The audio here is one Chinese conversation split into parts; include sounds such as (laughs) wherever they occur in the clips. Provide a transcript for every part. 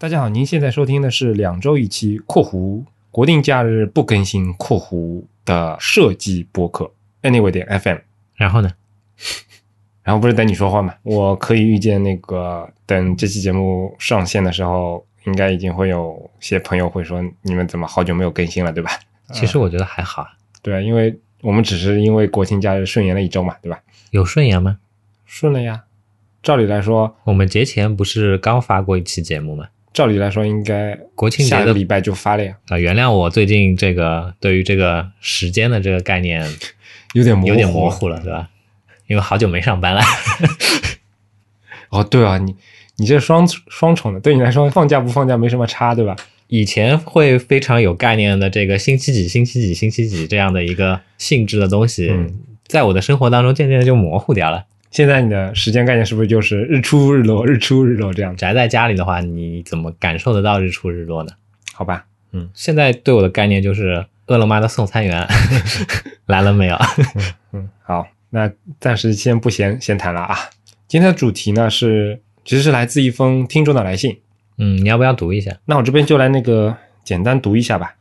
大家好，您现在收听的是两周一期（括弧国定假日不更新）（括弧的设计播客 Anyway 点 FM）。然后呢？然后不是等你说话吗？我可以预见，那个等这期节目上线的时候，应该已经会有些朋友会说：“你们怎么好久没有更新了，对吧？”其实我觉得还好啊。对，因为我们只是因为国庆假日顺延了一周嘛，对吧？有顺延吗？顺了呀。照理来说，我们节前不是刚发过一期节目吗？照理来说，应该国庆节的礼拜就发了呀。啊，原谅我最近这个对于这个时间的这个概念 (laughs) 有点模糊，有点模糊了，对吧？因为好久没上班了。(laughs) 哦，对啊，你你这双双重的，对你来说放假不放假没什么差，对吧？以前会非常有概念的这个星期几、星期几、星期几这样的一个性质的东西，嗯在我的生活当中渐渐的就模糊掉了。现在你的时间概念是不是就是日出日落、日出日落这样？宅在家里的话，你怎么感受得到日出日落呢？好吧，嗯现在对我的概念就是饿了么的送餐员 (laughs) 来了没有？嗯，好，那暂时先不闲闲谈了啊。今天的主题呢是，其实是来自一封听众的来信。嗯，你要不要读一下？那我这边就来那个简单读一下吧，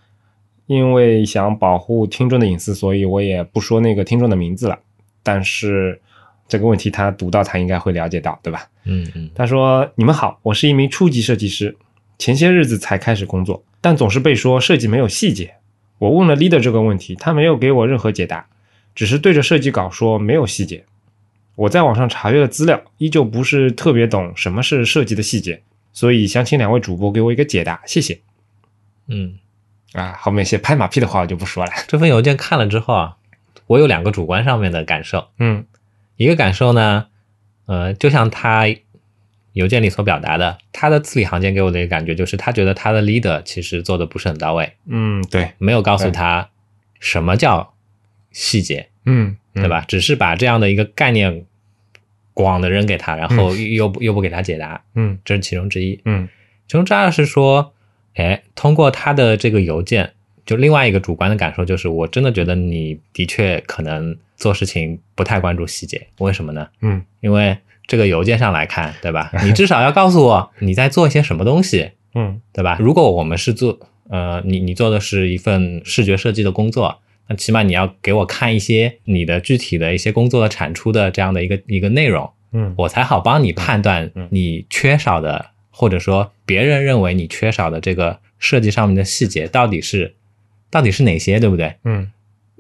因为想保护听众的隐私，所以我也不说那个听众的名字了。但是这个问题他读到，他应该会了解到，对吧？嗯嗯他说：“你们好，我是一名初级设计师，前些日子才开始工作，但总是被说设计没有细节。我问了 leader 这个问题，他没有给我任何解答，只是对着设计稿说没有细节。我在网上查阅了资料，依旧不是特别懂什么是设计的细节，所以想请两位主播给我一个解答，谢谢。嗯，啊，后面一些拍马屁的话我就不说了。这份邮件看了之后啊，我有两个主观上面的感受。嗯一个感受呢，呃，就像他邮件里所表达的，他的字里行间给我的一个感觉就是，他觉得他的 leader 其实做的不是很到位，嗯，对，没有告诉他什么叫细节，嗯，嗯对？吧？只是把这样的一个概念广的扔给他，然后又不、又不给他解答，嗯这是其中之一。嗯其中之二是说，哎，通过他的这个邮件，就另外一个主观的感受就是，我真的觉得你的确可能做事情不太关注细节，为什么呢？嗯因为这个邮件上来看，对吧？(laughs) 你至少要告诉我你在做一些什么东西，嗯对吧？如果我们是做，呃，你你做的是一份视觉设计的工作，那起码你要给我看一些你的具体的一些工作的产出的这样的一个一个内容，嗯我才好帮你判断嗯你缺少的，或者说别人认为你缺少的这个设计上面的细节到底是到底是哪些，对不对？嗯，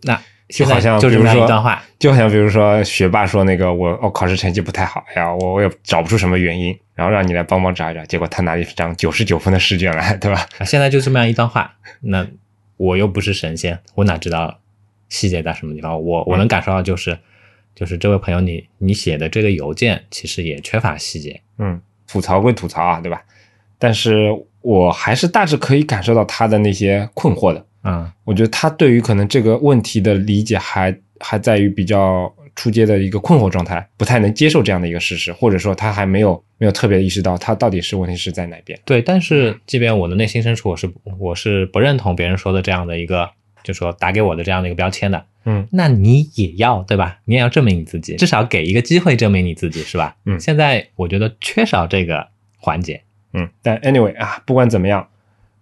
那就好像就比如说一段话，就好像比如说学霸说那个我我考试成绩不太好哎呀，我我也找不出什么原因，然后让你来帮忙找一找，结果他拿了一张九十九分的试卷来，对吧？啊，现在就这么样一段话，那我又不是神仙，我哪知道细节在什么地方？我我能感受到就是，就是这位朋友你你写的这个邮件其实也缺乏细节。嗯，吐槽归吐槽啊，对吧？但是我还是大致可以感受到他的那些困惑的。嗯我觉得他对于可能这个问题的理解还还在于比较出街的一个困惑状态，不太能接受这样的一个事实，或者说他还没有没有特别意识到他到底是问题是在哪边。对，但是即便我的内心深处我是我是不认同别人说的这样的一个，就说打给我的这样的一个标签的，嗯那你也要对吧？你也要证明你自己，至少给一个机会证明你自己是吧？嗯现在我觉得缺少这个环节。嗯，但 anyway 啊，不管怎么样，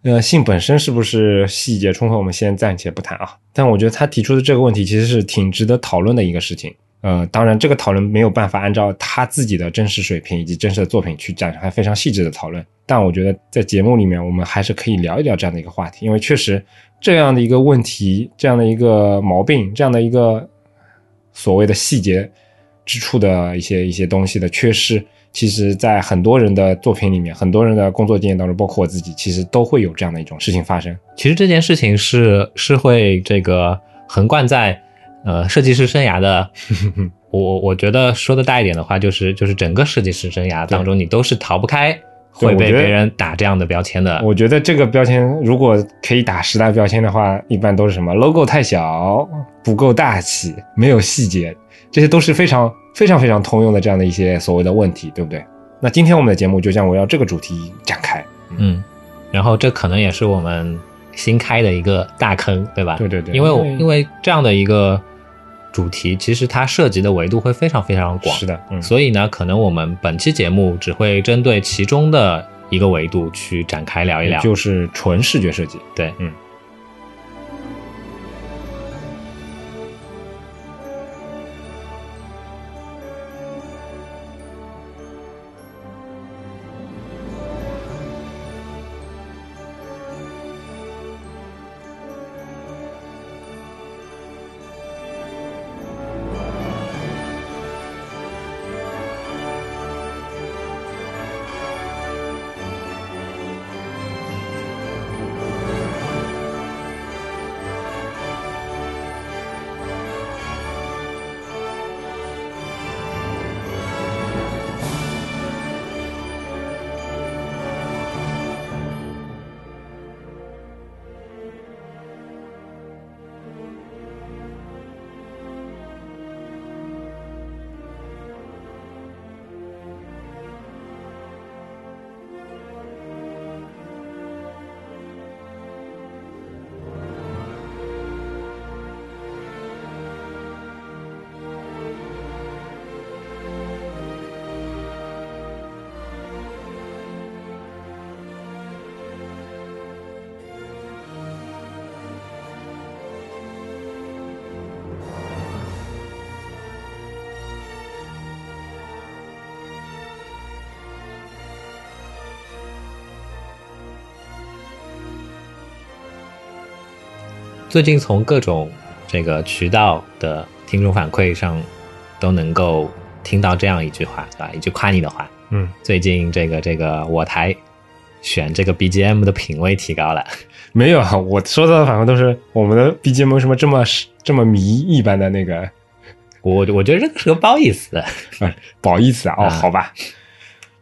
呃，性本身是不是细节充分，我们先暂且不谈啊。但我觉得他提出的这个问题其实是挺值得讨论的一个事情。呃，当然，这个讨论没有办法按照他自己的真实水平以及真实的作品去展开非常细致的讨论。但我觉得在节目里面，我们还是可以聊一聊这样的一个话题，因为确实这样的一个问题、这样的一个毛病、这样的一个所谓的细节之处的一些一些东西的缺失，其实，在很多人的作品里面，很多人的工作经验当中，包括我自己，其实都会有这样的一种事情发生。其实这件事情是是会这个横贯在呃设计师生涯的，(laughs) 我我我觉得说的大一点的话，就是就是整个设计师生涯当中，你都是逃不开会被别人打这样的标签的。我觉得这个标签如果可以打十大标签的话，一般都是什么 logo 太小、不够大气、没有细节，这些都是非常非常非常通用的这样的一些所谓的问题，对不对？那今天我们的节目就将围绕这个主题展开。嗯，然后这可能也是我们新开的一个大坑，对吧？对对对因为我因为因为这样的一个主题，其实它涉及的维度会非常非常广。是的，嗯，所以呢，可能我们本期节目只会针对其中的一个维度去展开聊一聊。就是纯视觉设计。对，嗯。最近从各种这个渠道的听众反馈上，都能够听到这样一句话，对吧？一句夸你的话。嗯，最近这个这个我台选这个 BGM 的品味提高了。(laughs) 没有啊，我收到的反馈都是我们的 BGM 为什么这么这么迷一般的那个？我我觉得这个是个褒义词，啊，褒义词啊。哦，好吧。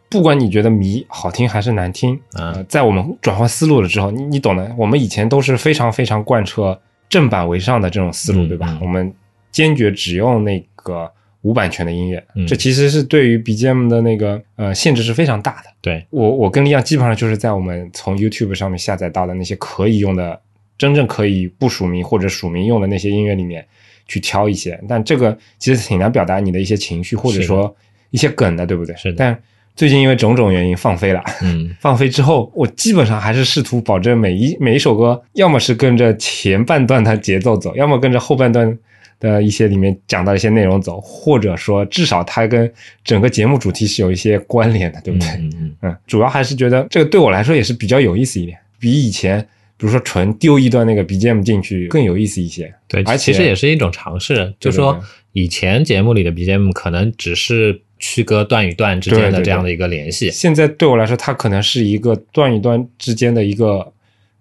不管你觉得迷好听还是难听，啊，在我们转换思路了之后，你你懂的。我们以前都是非常非常贯彻正版为上的这种思路，对吧？我们坚决只用那个无版权的音乐，这其实是对于 BGM 的那个呃限制是非常大的。对我，我跟利亚基本上就是在我们从 YouTube 上面下载到的那些可以用的、真正可以不署名或者署名用的那些音乐里面去挑一些，但这个其实挺难表达你的一些情绪或者说一些梗的，对不对？是的，但。最近因为种种原因放飞了，嗯，(laughs) 放飞之后，我基本上还是试图保证每一每一首歌，要么是跟着前半段的节奏走，要么跟着后半段的一些里面讲到一些内容走，或者说至少它跟整个节目主题是有一些关联的，对不对？嗯嗯嗯，主要还是觉得这个对我来说也是比较有意思一点，比以前比如说纯丢一段那个 BGM 进去更有意思一些。对，而且其实也是一种尝试，就说以前节目里的 BGM 可能只是。区隔段与段之间的这样的一个联系，现在对我来说，它可能是一个段与段之间的一个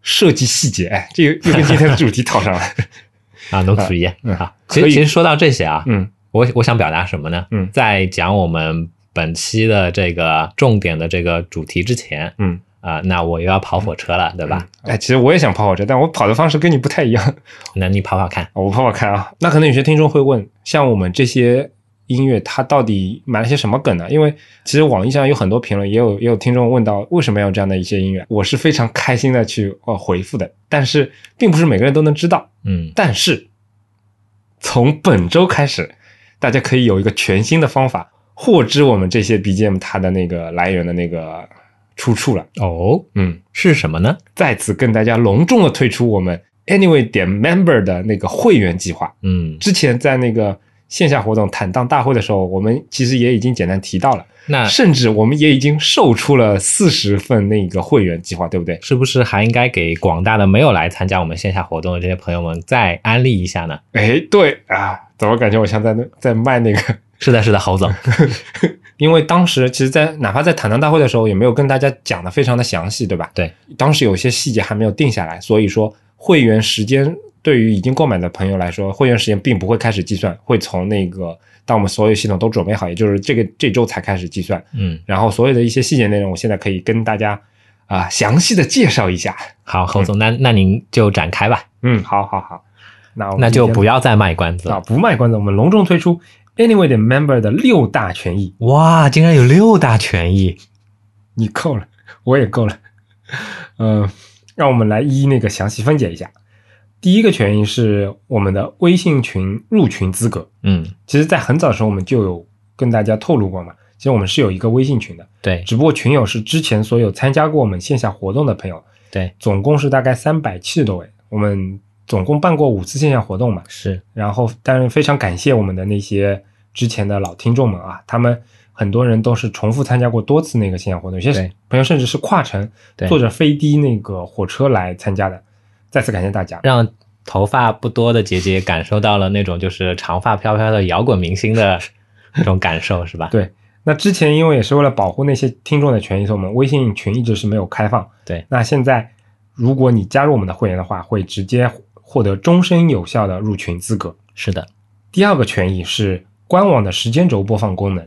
设计细节。哎，这又又跟今天的 (laughs) 主题套上了 (laughs) 啊，能主义啊。其实其实说到这些啊，嗯，我我想表达什么呢？嗯，在讲我们本期的这个重点的这个主题之前，嗯啊，那我又要跑火车了，对吧？哎，其实我也想跑火车，但我跑的方式跟你不太一样。那你跑跑看，我跑跑看啊。那可能有些听众会问，像我们这些。音乐它到底埋了些什么梗呢？因为其实网易上有很多评论，也有也有听众问到为什么要这样的一些音乐，我是非常开心的去呃回复的。但是并不是每个人都能知道，嗯。但是从本周开始，大家可以有一个全新的方法获知我们这些 BGM 它的那个来源的那个出处了。哦，嗯，是什么呢？再次跟大家隆重的推出我们 Anyway 点 Member 的那个会员计划。嗯，之前在那个。线下活动坦荡大会的时候，我们其实也已经简单提到了。那甚至我们也已经售出了四十份那个会员计划，对不对？是不是还应该给广大的没有来参加我们线下活动的这些朋友们再安利一下呢？哎，对啊，怎么感觉我像在那在卖那个？(laughs) 是的，是的，侯总。(laughs) 因为当时其实，在哪怕在坦荡大会的时候，也没有跟大家讲的非常的详细，对吧？对，当时有些细节还没有定下来，所以说会员时间。对于已经购买的朋友来说，会员时间并不会开始计算，会从那个当我们所有系统都准备好，也就是这个这周才开始计算。嗯，然后所有的一些细节内容，我现在可以跟大家啊详细的介绍一下。好，侯总，那那您就展开吧。嗯，好好好，那那就不要再卖关子了，不卖关子，我们隆重推出 Anyway 的 Member 的六大权益。哇，竟然有六大权益，你够了，我也够了。嗯，让我们来一一那个详细分解一下。第一个权益是我们的微信群入群资格。嗯，其实，在很早的时候，我们就有跟大家透露过嘛。其实我们是有一个微信群的，对只不过群友是之前所有参加过我们线下活动的朋友，对总共是大概三百七十多位。我们总共办过五次线下活动嘛，是，然后当然非常感谢我们的那些之前的老听众们啊，他们很多人都是重复参加过多次那个线下活动，有些朋友甚至是跨城对坐着飞的那个火车来参加的。再次感谢大家。让头发不多的姐姐感受到了那种就是长发飘飘的摇滚明星的那种感受，是吧？对，那之前因为也是为了保护那些听众的权益，所以我们微信群一直是没有开放。对，那现在如果你加入我们的会员的话，会直接获得终身有效的入群资格。是的，第二个权益是官网的时间轴播放功能，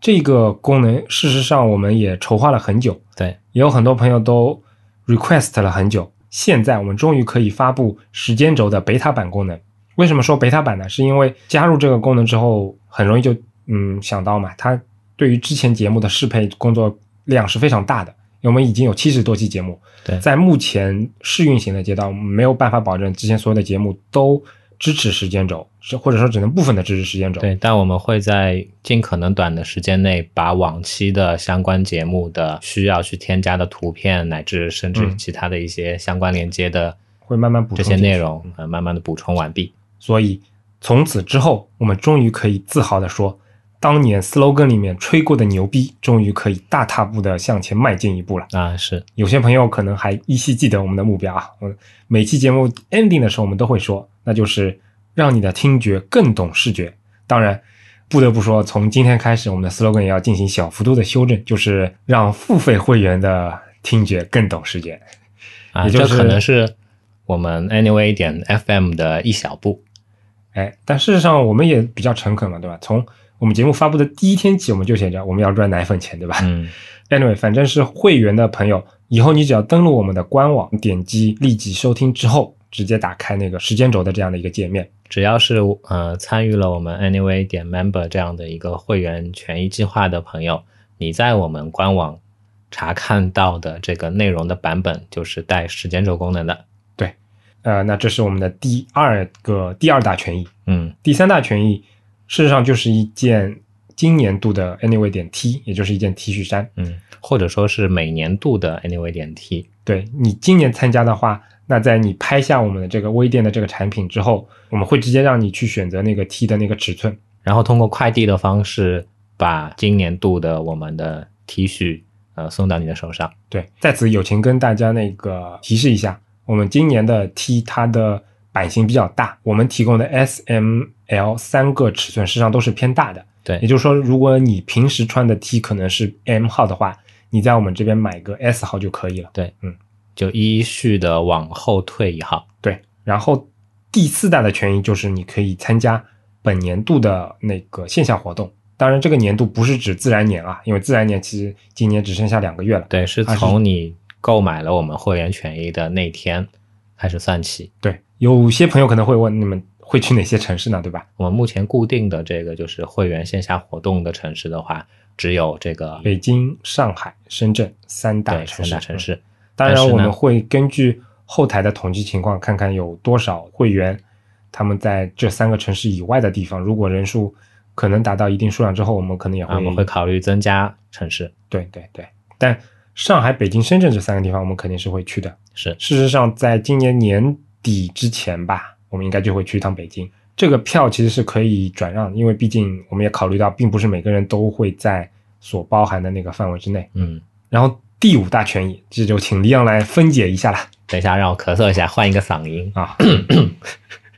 这个功能事实上我们也筹划了很久，对，也有很多朋友都 request 了很久。现在我们终于可以发布时间轴的 beta 版功能。为什么说 beta 版呢？是因为加入这个功能之后，很容易就嗯想到嘛，它对于之前节目的适配工作量是非常大的。我们已经有七十多期节目，对在目前试运行的阶段，没有办法保证之前所有的节目都支持时间轴，是或者说只能部分的支持时间轴。对，但我们会在尽可能短的时间内，把往期的相关节目的需要去添加的图片，乃至甚至嗯其他的一些相关连接的会慢慢补这充这些内容，呃，慢慢的补充完毕。所以从此之后，我们终于可以自豪的说，当年 slogan 里面吹过的牛逼，终于可以大踏步的向前迈进一步了。啊，是有些朋友可能还依稀记得我们的目标啊，我每期节目 ending 的时候，我们都会说，那就是让你的听觉更懂视觉。当然，不得不说，从今天开始，我们的 slogan 也要进行小幅度的修正，就是让付费会员的听觉更懂视觉。啊，也就是这可能是我们 anyway 点 FM 的一小步。哎，但事实上我们也比较诚恳嘛，对吧？从我们节目发布的第一天起，我们就写着我们要赚奶粉钱，对吧？嗯，(laughs) Anyway，反正是会员的朋友，以后你只要登录我们的官网，点击立即收听之后，直接打开那个时间轴的这样的一个界面，只要是呃参与了我们 anyway 点 member 这样的一个会员权益计划的朋友，你在我们官网查看到的这个内容的版本就是带时间轴功能的。对呃，那这是我们的第二个第二大权益，嗯，第三大权益，事实上就是一件今年度的 Anyway 点 T，也就是一件 T 恤衫。嗯，或者说是每年度的 anyway 点 T。对你今年参加的话，那在你拍下我们的这个微店的这个产品之后，我们会直接让你去选择那个 T 的那个尺寸。然后通过快递的方式把今年度的我们的 T 恤呃送到你的手上。对，在此友情跟大家那个提示一下，我们今年的 T 它的版型比较大，我们提供的 S、M、L 三个尺寸实际上都是偏大的。对也就是说，如果你平时穿的 T 可能是 M 号的话，你在我们这边买个 S 号就可以了。对，嗯，就依序的往后退一号。对，然后第四大的权益就是你可以参加本年度的那个线下活动。当然，这个年度不是指自然年啊，因为自然年其实今年只剩下两个月了。对，是从你购买了我们会员权益的那天开始算起。对，有些朋友可能会问，你们会去哪些城市呢？对吧？我们目前固定的这个就是会员线下活动的城市的话，只有这个北京、上海、深圳三大城市。三大城市。当然，我们会根据后台的统计情况，看看有多少会员他们在这三个城市以外的地方。如果人数可能达到一定数量之后，我们可能也会、啊，我们会考虑增加城市。对对对。但上海、北京、深圳这三个地方，我们肯定是会去的。是事实上，在今年年底之前吧，我们应该就会去一趟北京。这个票其实是可以转让，因为毕竟我们也考虑到，并不是每个人都会在所包含的那个范围之内。嗯，然后第五大权益，这就请李阳来分解一下啦。等一下让我咳嗽一下，换一个嗓音。啊，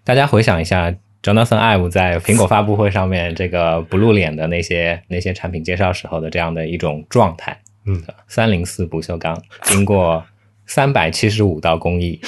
大家回想一下，Jonathan Ive 在苹果发布会上面这个不露脸的那些那些产品介绍时候的这样的一种状态。嗯，三零四不锈钢经过三百七十五道工艺，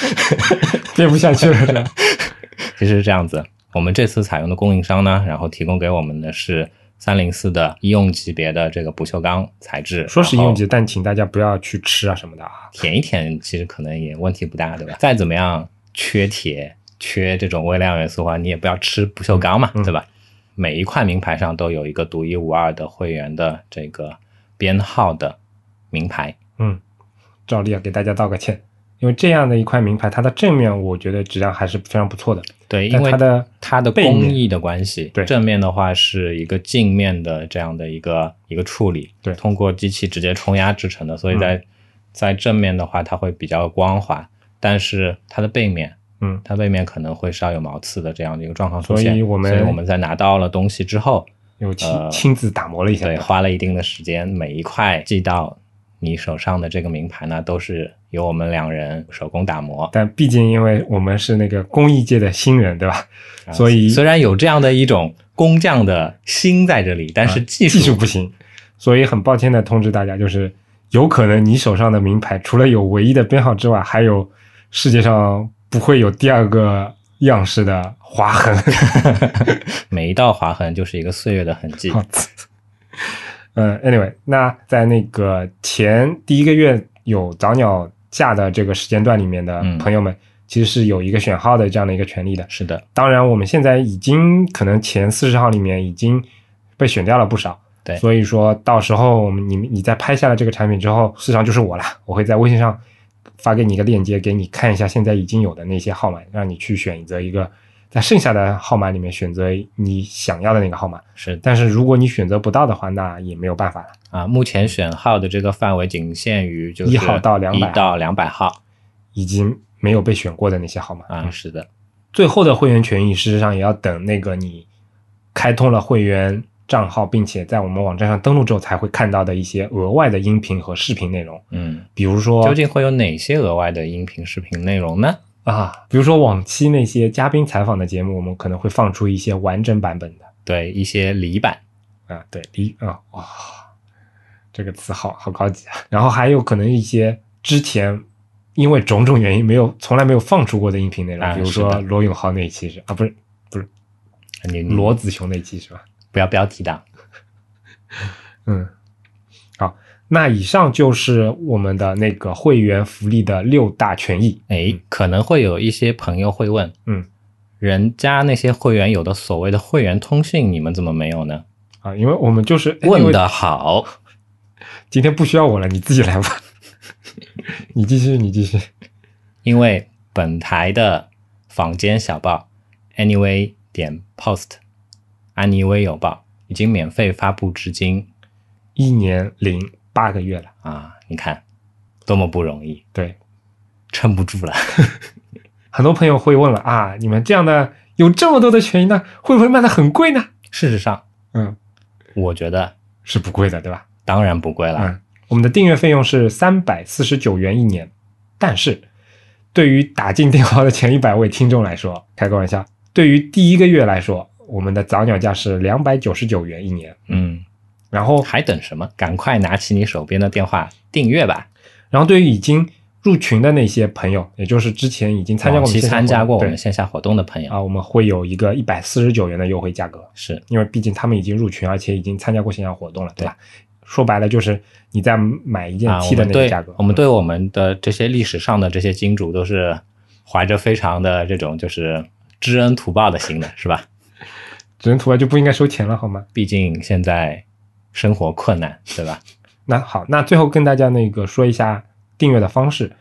(laughs) 编不下去了是吧？(laughs) 其实是这样子。我们这次采用的供应商呢，然后提供给我们的是三零四的医用级别的这个不锈钢材质。说是医用级，但请大家不要去吃啊什么的啊。舔一舔，其实可能也问题不大，对吧？再怎么样缺铁、缺这种微量元素的话，你也不要吃不锈钢嘛，嗯对吧？每一块名牌上都有一个独一无二的会员的这个编号的名牌。嗯，照例要给大家道个歉，因为这样的一块名牌，它的正面我觉得质量还是非常不错的。对，因为它的它的工艺的关系，对。正面的话是一个镜面的这样的一个一个处理，对。通过机器直接冲压制成的，所以在、在正面的话它会比较光滑，但是它的背面，嗯，它背面可能会稍有毛刺的这样的一个状况出现，所以我们所以我们在拿到了东西之后，又亲、呃亲自打磨了一下，对，花了一定的时间，每一块寄到你手上的这个名牌呢，都是由我们两人手工打磨。但毕竟因为我们是那个工艺界的新人，对吧？啊所以虽然有这样的一种工匠的心在这里，但是啊技术,、技术不行，所以很抱歉的通知大家，就是有可能你手上的名牌除了有唯一的编号之外，还有世界上不会有第二个样式的划痕。(laughs) 每一道划痕就是一个岁月的痕迹。好嗯，anyway，那在那个前第一个月有早鸟价的这个时间段里面的嗯朋友们，其实是有一个选号的这样的一个权利的。是的，当然，我们现在已经可能前四十号里面已经被选掉了不少。对所以说到时候我们你你在拍下了这个产品之后，市场就是我了，我会在微信上发给你一个链接，给你看一下现在已经有的那些号码，让你去选择一个在剩下的号码里面选择你想要的那个号码。是但是如果你选择不到的话，那也没有办法了。啊。目前选号的这个范围仅限于就是一号到200一到两百号已经没有被选过的那些号码啊。是的，最后的会员权益，事实上也要等那个你开通了会员账号，并且在我们网站上登录之后，才会看到的一些额外的音频和视频内容。嗯，比如说究竟会有哪些额外的音频、视频内容呢？啊，比如说往期那些嘉宾采访的节目，我们可能会放出一些完整版本的对，一些离版，啊，对，离啊哇，这个词好好高级啊。然后还有可能一些之前因为种种原因没有从来没有放出过的音频内容，比如说罗永浩那一期是啊，不是你你罗子雄那一期是吧？不要标题党。(laughs) 嗯，好，那以上就是我们的那个会员福利的六大权益。哎，可能会有一些朋友会问，嗯，人家那些会员有的所谓的会员通讯，你们怎么没有呢？啊，因为我们就是问，的好，(laughs) 今天不需要我了，你自己来吧。(laughs) 你继续，你继续。因为本台的坊间小报 anyway 点 post 安妮微有报已经免费发布至今一年零八个月了，啊，你看多么不容易，对，撑不住了。(laughs) 很多朋友会问了啊，你们这样的有这么多的权益呢，会不会卖的很贵呢？事实上，嗯，我觉得是不贵的，对吧？当然不贵了。嗯，我们的订阅费用是三百四十九元一年，但是对于打进电话的前一百位听众来说，开个玩笑，对于第一个月来说，我们的早鸟价是两百九十九元一年。嗯，然后，还等什么？赶快拿起你手边的电话订阅吧！然后对于已经入群的那些朋友，也就是之前已经参加过我们参加过我们线下活动的朋友，啊，我们会有一个一百四十九元的优惠价格，是因为毕竟他们已经入群，而且已经参加过线下活动了，对吧？说白了就是你在买一件啊，T 的那个价格，我们对我们的这些历史上的这些金主都是怀着非常的这种就是知恩图报的心的，是吧？知恩图报就不应该收钱了，好吗？毕竟现在生活困难，对吧？(laughs) 那好，那最后跟大家那个说一下订阅的方式，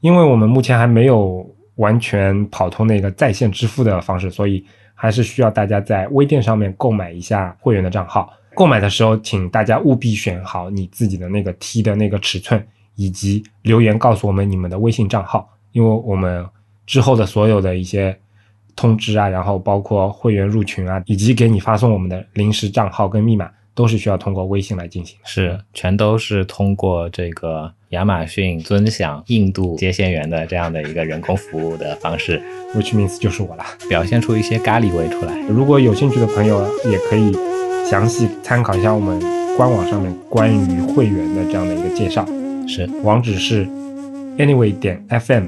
因为我们目前还没有完全跑通那个在线支付的方式，所以还是需要大家在微店上面购买一下会员的账号。购买的时候，请大家务必选好你自己的那个 T 的那个尺寸，以及留言告诉我们你们的微信账号，因为我们之后的所有的一些通知啊，然后包括会员入群啊，以及给你发送我们的临时账号跟密码，都是需要通过微信来进行的。是，全都是通过这个亚马逊尊享印度接线员的这样的一个人工服务的方式，，which means 就是我了。表现出一些咖喱味出来。如果有兴趣的朋友，也可以详细参考一下我们官网上面关于会员的这样的一个介绍，是，网址是 anyway 点 fm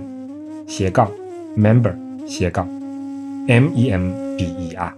斜杠 member 斜杠 m e m b e r。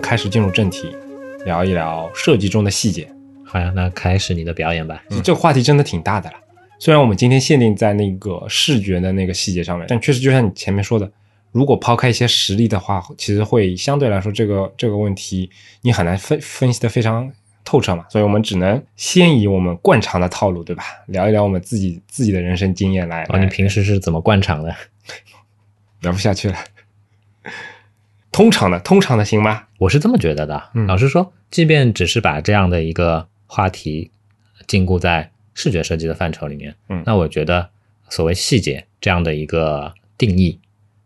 们开始进入正题，聊一聊设计中的细节。好呀，那开始你的表演吧。这个话题真的挺大的了。虽然我们今天限定在那个视觉的那个细节上面，但确实就像你前面说的，如果抛开一些实例的话，其实会相对来说这个这个问题你很难分分析的非常透彻嘛。所以我们只能先以我们惯常的套路，对吧？聊一聊我们自己自己的人生经验来。哦，你平时是怎么惯常的？聊不下去了。通常的，通常的行吗？我是这么觉得的。老实说，即便只是把这样的一个话题禁锢在视觉设计的范畴里面，嗯，那我觉得所谓细节这样的一个定义，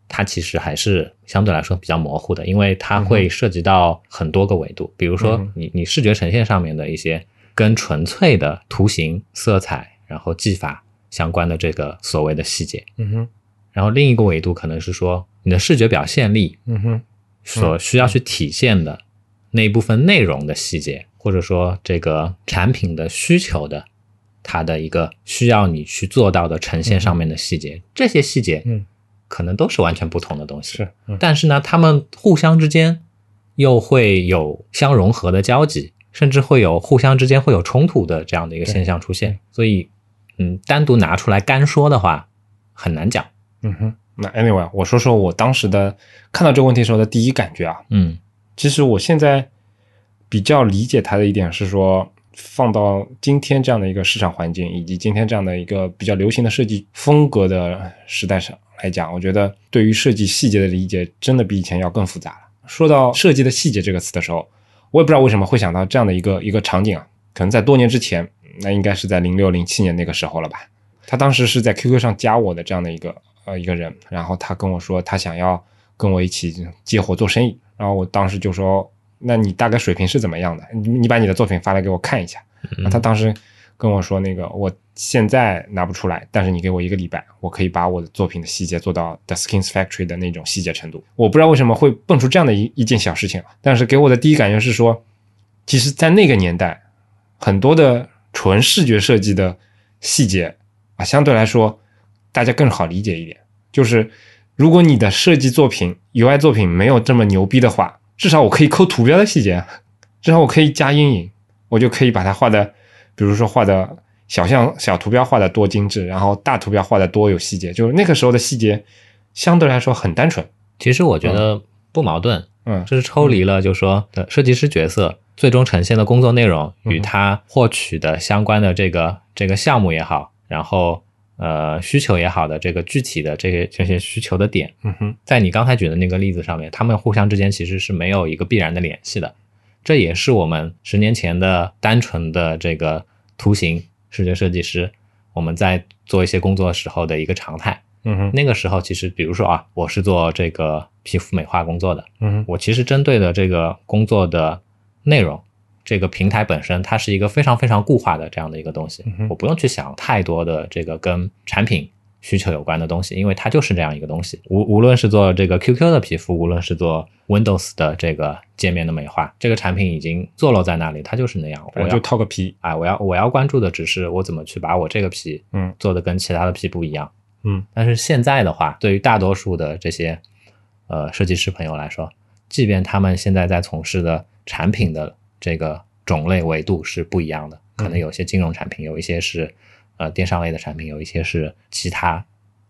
它其实还是相对来说比较模糊的，因为它会涉及到很多个维度。比如说，你你视觉呈现上面的一些跟纯粹的图形、色彩，然后技法相关的这个所谓的细节，嗯哼。然后另一个维度可能是说你的视觉表现力，嗯哼。所需要去体现的那一部分内容的细节，或者说这个产品的需求的，它的一个需要你去做到的呈现上面的细节，这些细节，嗯，可能都是完全不同的东西。是，但是呢，他们互相之间又会有相融合的交集，甚至会有互相之间会有冲突的这样的一个现象出现。所以，嗯，单独拿出来干说的话很难讲。嗯哼。那 anyway，我说说我当时的看到这个问题时候的第一感觉啊，嗯，其实我现在比较理解他的一点是说，放到今天这样的一个市场环境，以及今天这样的一个比较流行的设计风格的时代上来讲，我觉得对于设计细节的理解真的比以前要更复杂了。说到设计的细节这个词的时候，我也不知道为什么会想到这样的一个一个场景啊，可能在多年之前，那应该是在零六零七年那个时候了吧。他当时是在 QQ 上加我的这样的一个。呃，一个人，然后他跟我说，他想要跟我一起接活做生意，然后我当时就说，那你大概水平是怎么样的？你你把你的作品发来给我看一下。他当时跟我说，那个我现在拿不出来，但是你给我一个礼拜，我可以把我的作品的细节做到 The Skins Factory 的那种细节程度。我不知道为什么会蹦出这样的一一件小事情，但是给我的第一感觉是说，其实，在那个年代，很多的纯视觉设计的细节啊，相对来说。大家更好理解一点，就是如果你的设计作品、UI 作品没有这么牛逼的话，至少我可以抠图标的细节，至少我可以加阴影，我就可以把它画的，比如说画的小像小图标画的多精致，然后大图标画的多有细节，就是那个时候的细节相对来说很单纯。其实我觉得不矛盾，嗯，这是抽离了，就是说的设计师角色最终呈现的工作内容与他获取的相关的这个这个项目也好，然后。呃，需求也好的这个具体的这些这些需求的点，嗯哼，在你刚才举的那个例子上面，他们互相之间其实是没有一个必然的联系的。这也是我们十年前的单纯的这个图形视觉设计师，我们在做一些工作时候的一个常态。嗯哼，那个时候其实，比如说啊，我是做这个皮肤美化工作的，嗯哼，我其实针对的这个工作的内容。这个平台本身，它是一个非常非常固化的这样的一个东西，我不用去想太多的这个跟产品需求有关的东西，因为它就是这样一个东西。无无论是做这个 QQ 的皮肤，无论是做 Windows 的这个界面的美化，这个产品已经坐落在那里，它就是那样。我就套个皮啊，我要我要关注的只是我怎么去把我这个皮，嗯，做的跟其他的皮不一样，嗯。但是现在的话，对于大多数的这些呃设计师朋友来说，即便他们现在在从事的产品的这个。种类维度是不一样的，可能有些金融产品，有一些是呃电商类的产品，有一些是其他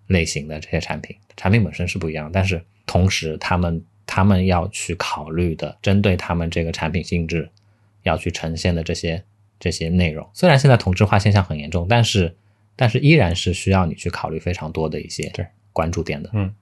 类型的这些产品，产品本身是不一样，但是同时他们他们要去考虑的，针对他们这个产品性质要去呈现的这些这些内容，虽然现在同质化现象很严重，但是但是依然是需要你去考虑非常多的一些对关注点的，嗯，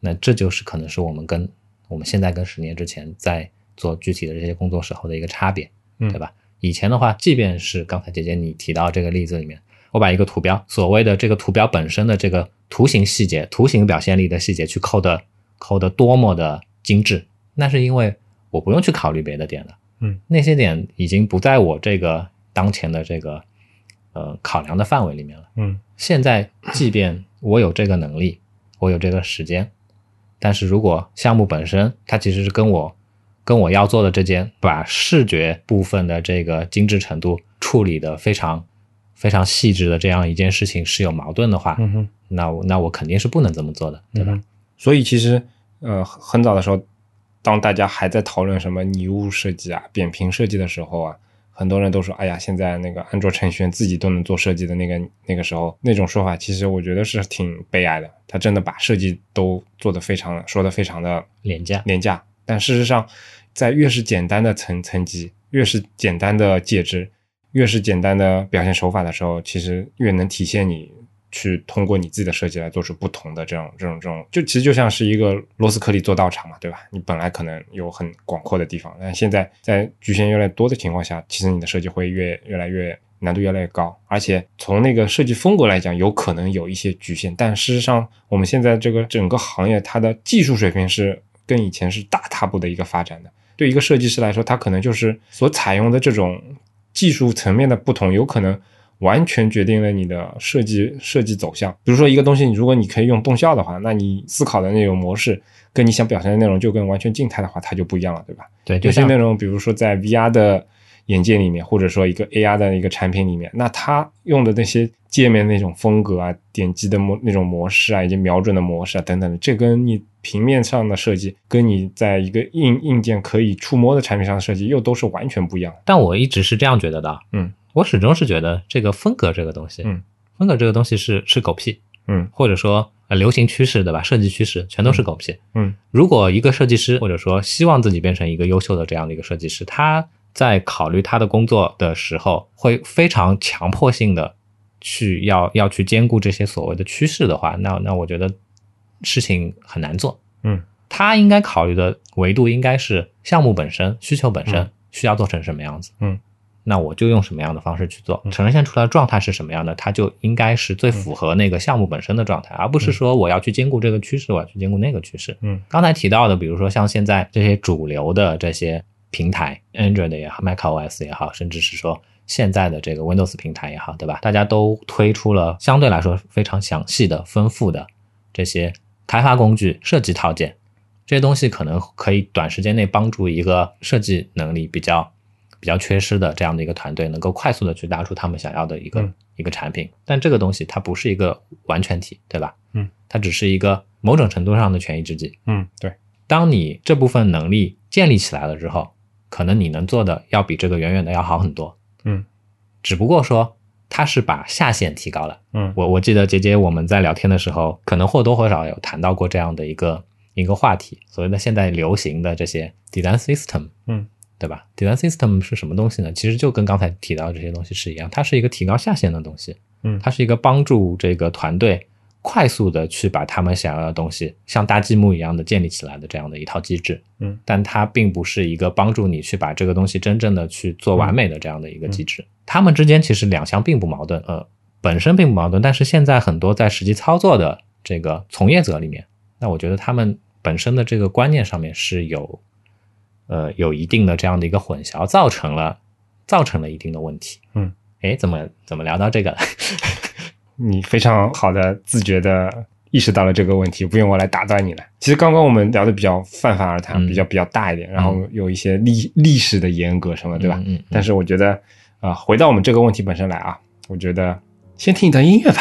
那这就是可能是我们跟我们现在跟十年之前在做具体的这些工作时候的一个差别。嗯对吧？以前的话，即便是刚才姐姐你提到这个例子里面，我把一个图标，所谓的这个图标本身的这个图形细节、图形表现力的细节去抠的，抠的多么的精致，那是因为我不用去考虑别的点了。嗯，那些点已经不在我这个当前的这个呃考量的范围里面了。嗯，现在即便我有这个能力，我有这个时间，但是如果项目本身它其实是跟我跟我要做的这件，把视觉部分的这个精致程度处理的非常非常细致的这样一件事情是有矛盾的话，嗯，那我那我肯定是不能这么做的，对吧？所以其实呃很早的时候，当大家还在讨论什么拟物设计啊、扁平设计的时候啊，很多人都说：“哎呀，现在那个安卓程序员自己都能做设计的那个那个时候，那种说法其实我觉得是挺悲哀的。他真的把设计都做得非常说得非常的廉价。廉价，但事实上，在越是简单的层层级，越是简单的介质，越是简单的表现手法的时候，其实越能体现你。去通过你自己的设计来做出不同的这种这种这种，就其实就像是一个螺丝颗粒做道场嘛，对吧？你本来可能有很广阔的地方，但现在在局限越来越多的情况下，其实你的设计会越越来越难度越来越高，而且从那个设计风格来讲，有可能有一些局限。但事实上，我们现在这个整个行业，它的技术水平是跟以前是大踏步的一个发展的。对一个设计师来说，他可能就是所采用的这种技术层面的不同，有可能。完全决定了你的设计设计走向。比如说一个东西，如果你可以用动效的话，那你思考的那种模式跟你想表现的内容就跟完全静态的话，它就不一样了，对吧？对，有些内容，比如说在 VR 的眼界里面，或者说一个 AR 的一个产品里面，那它用的那些界面那种风格啊、点击的模那种模式啊，以及瞄准的模式啊等等的，这跟你平面上的设计，跟你在一个硬硬件可以触摸的产品上的设计，又都是完全不一样。但我一直是这样觉得的，嗯。我始终是觉得这个风格这个东西，嗯，风格这个东西是是狗屁，嗯，或者说呃流行趋势对吧？设计趋势全都是狗屁，嗯。如果一个设计师或者说希望自己变成一个优秀的这样的一个设计师，他在考虑他的工作的时候，会非常强迫性的去要要去兼顾这些所谓的趋势的话，那那我觉得事情很难做，嗯。他应该考虑的维度应该是项目本身需求本身需要做成什么样子，嗯。那我就用什么样的方式去做，呈现出来的状态是什么样的，它就应该是最符合那个项目本身的状态，而不是说我要去兼顾这个趋势，我要去兼顾那个趋势。嗯，刚才提到的，比如说像现在这些主流的这些平台，Android 也好，macOS 也好，甚至是说现在的这个 Windows 平台也好，对吧？大家都推出了相对来说非常详细的、丰富的这些开发工具、设计套件，这些东西可能可以短时间内帮助一个设计能力比较。比较缺失的这样的一个团队，能够快速的去搭出他们想要的一个一个产品，但这个东西它不是一个完全体，对吧？嗯，它只是一个某种程度上的权宜之计。嗯，对。当你这部分能力建立起来了之后，可能你能做的要比这个远远的要好很多。嗯，只不过说它是把下限提高了。嗯，我我记得杰杰我们在聊天的时候，可能或多或少有谈到过这样的一个一个话题，所谓的现在流行的这些 design system。嗯。对吧？Design System 是什么东西呢？其实就跟刚才提到这些东西是一样，它是一个提高下限的东西。嗯，它是一个帮助这个团队快速的去把他们想要的东西像搭积木一样的建立起来的这样的一套机制。嗯，但它并不是一个帮助你去把这个东西真正的去做完美的这样的一个机制。他们之间其实两项并不矛盾，呃，本身并不矛盾。但是现在很多在实际操作的这个从业者里面，那我觉得他们本身的这个观念上面是有。呃，有一定的这样的一个混淆，造成了造成了一定的问题。嗯，哎，怎么怎么聊到这个了？你非常好的自觉的意识到了这个问题，不用我来打断你了。其实刚刚我们聊的比较泛泛而谈，比较比较大一点，然后有一些历历史的严格什么，对吧？嗯。但是我觉得啊，回到我们这个问题本身来啊，我觉得先听一段音乐吧。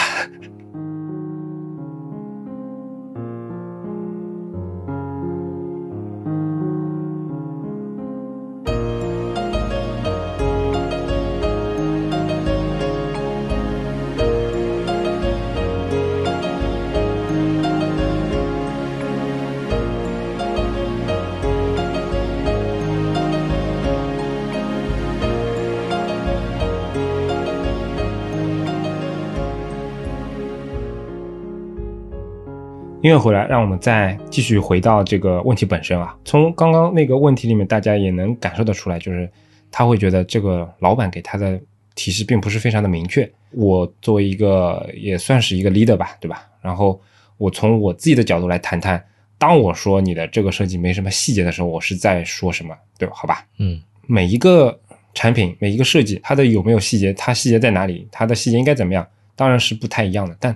音乐回来，让我们再继续回到这个问题本身啊。从刚刚那个问题里面，大家也能感受得出来，就是他会觉得这个老板给他的提示并不是非常的明确。我作为一个也算是一个 leader 吧，对吧？然后我从我自己的角度来谈谈，当我说你的这个设计没什么细节的时候，我是在说什么，对吧？好吧，嗯，每一个产品，每一个设计，它的有没有细节，它细节在哪里，它的细节应该怎么样，当然是不太一样的，但。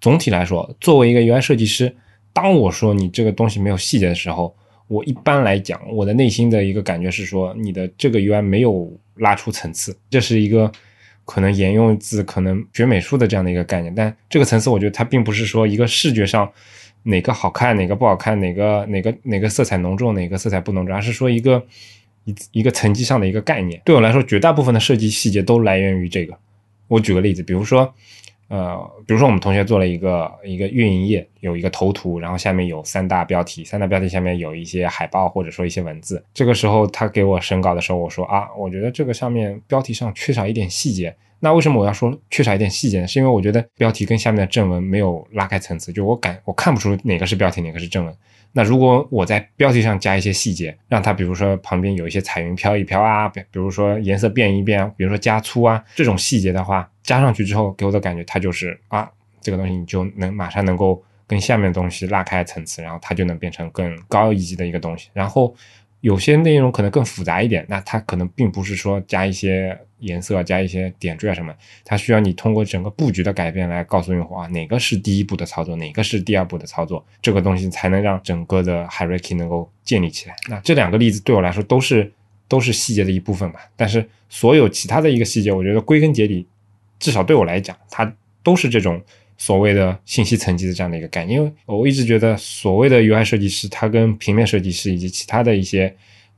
总体来说，作为一个 UI 设计师，当我说你这个东西没有细节的时候，我一般来讲，我的内心的一个感觉是说，你的这个 UI 没有拉出层次。这是一个可能沿用自可能学美术的这样的一个概念，但这个层次，我觉得它并不是说一个视觉上哪个好看，哪个不好看，哪个哪个哪个色彩浓重，哪个色彩不浓重，而是说一个一一个层级上的一个概念。对我来说，绝大部分的设计细节都来源于这个。我举个例子，比如说。呃，比如说我们同学做了一个一个运营页，有一个头图，然后下面有三大标题，三大标题下面有一些海报或者说一些文字。这个时候他给我审稿的时候，我说啊，我觉得这个上面标题上缺少一点细节。那为什么我要说缺少一点细节呢？是因为我觉得标题跟下面的正文没有拉开层次，就我感我看不出哪个是标题，哪个是正文。那如果我在标题上加一些细节，让它比如说旁边有一些彩云飘一飘啊，比比如说颜色变一变，比如说加粗啊这种细节的话，加上去之后给我的感觉，它就是啊这个东西你就能马上能够跟下面的东西拉开层次，然后它就能变成更高一级的一个东西。然后有些内容可能更复杂一点，那它可能并不是说加一些。颜色加一些点缀啊什么，它需要你通过整个布局的改变来告诉用户啊哪个是第一步的操作，哪个是第二步的操作，这个东西才能让整个的 hierarchy 能够建立起来。那这两个例子对我来说都是都是细节的一部分吧，但是所有其他的一个细节，我觉得归根结底，至少对我来讲，它都是这种所谓的信息层级的这样的一个概念。因为我一直觉得所谓的 UI 设计师，他跟平面设计师以及其他的一些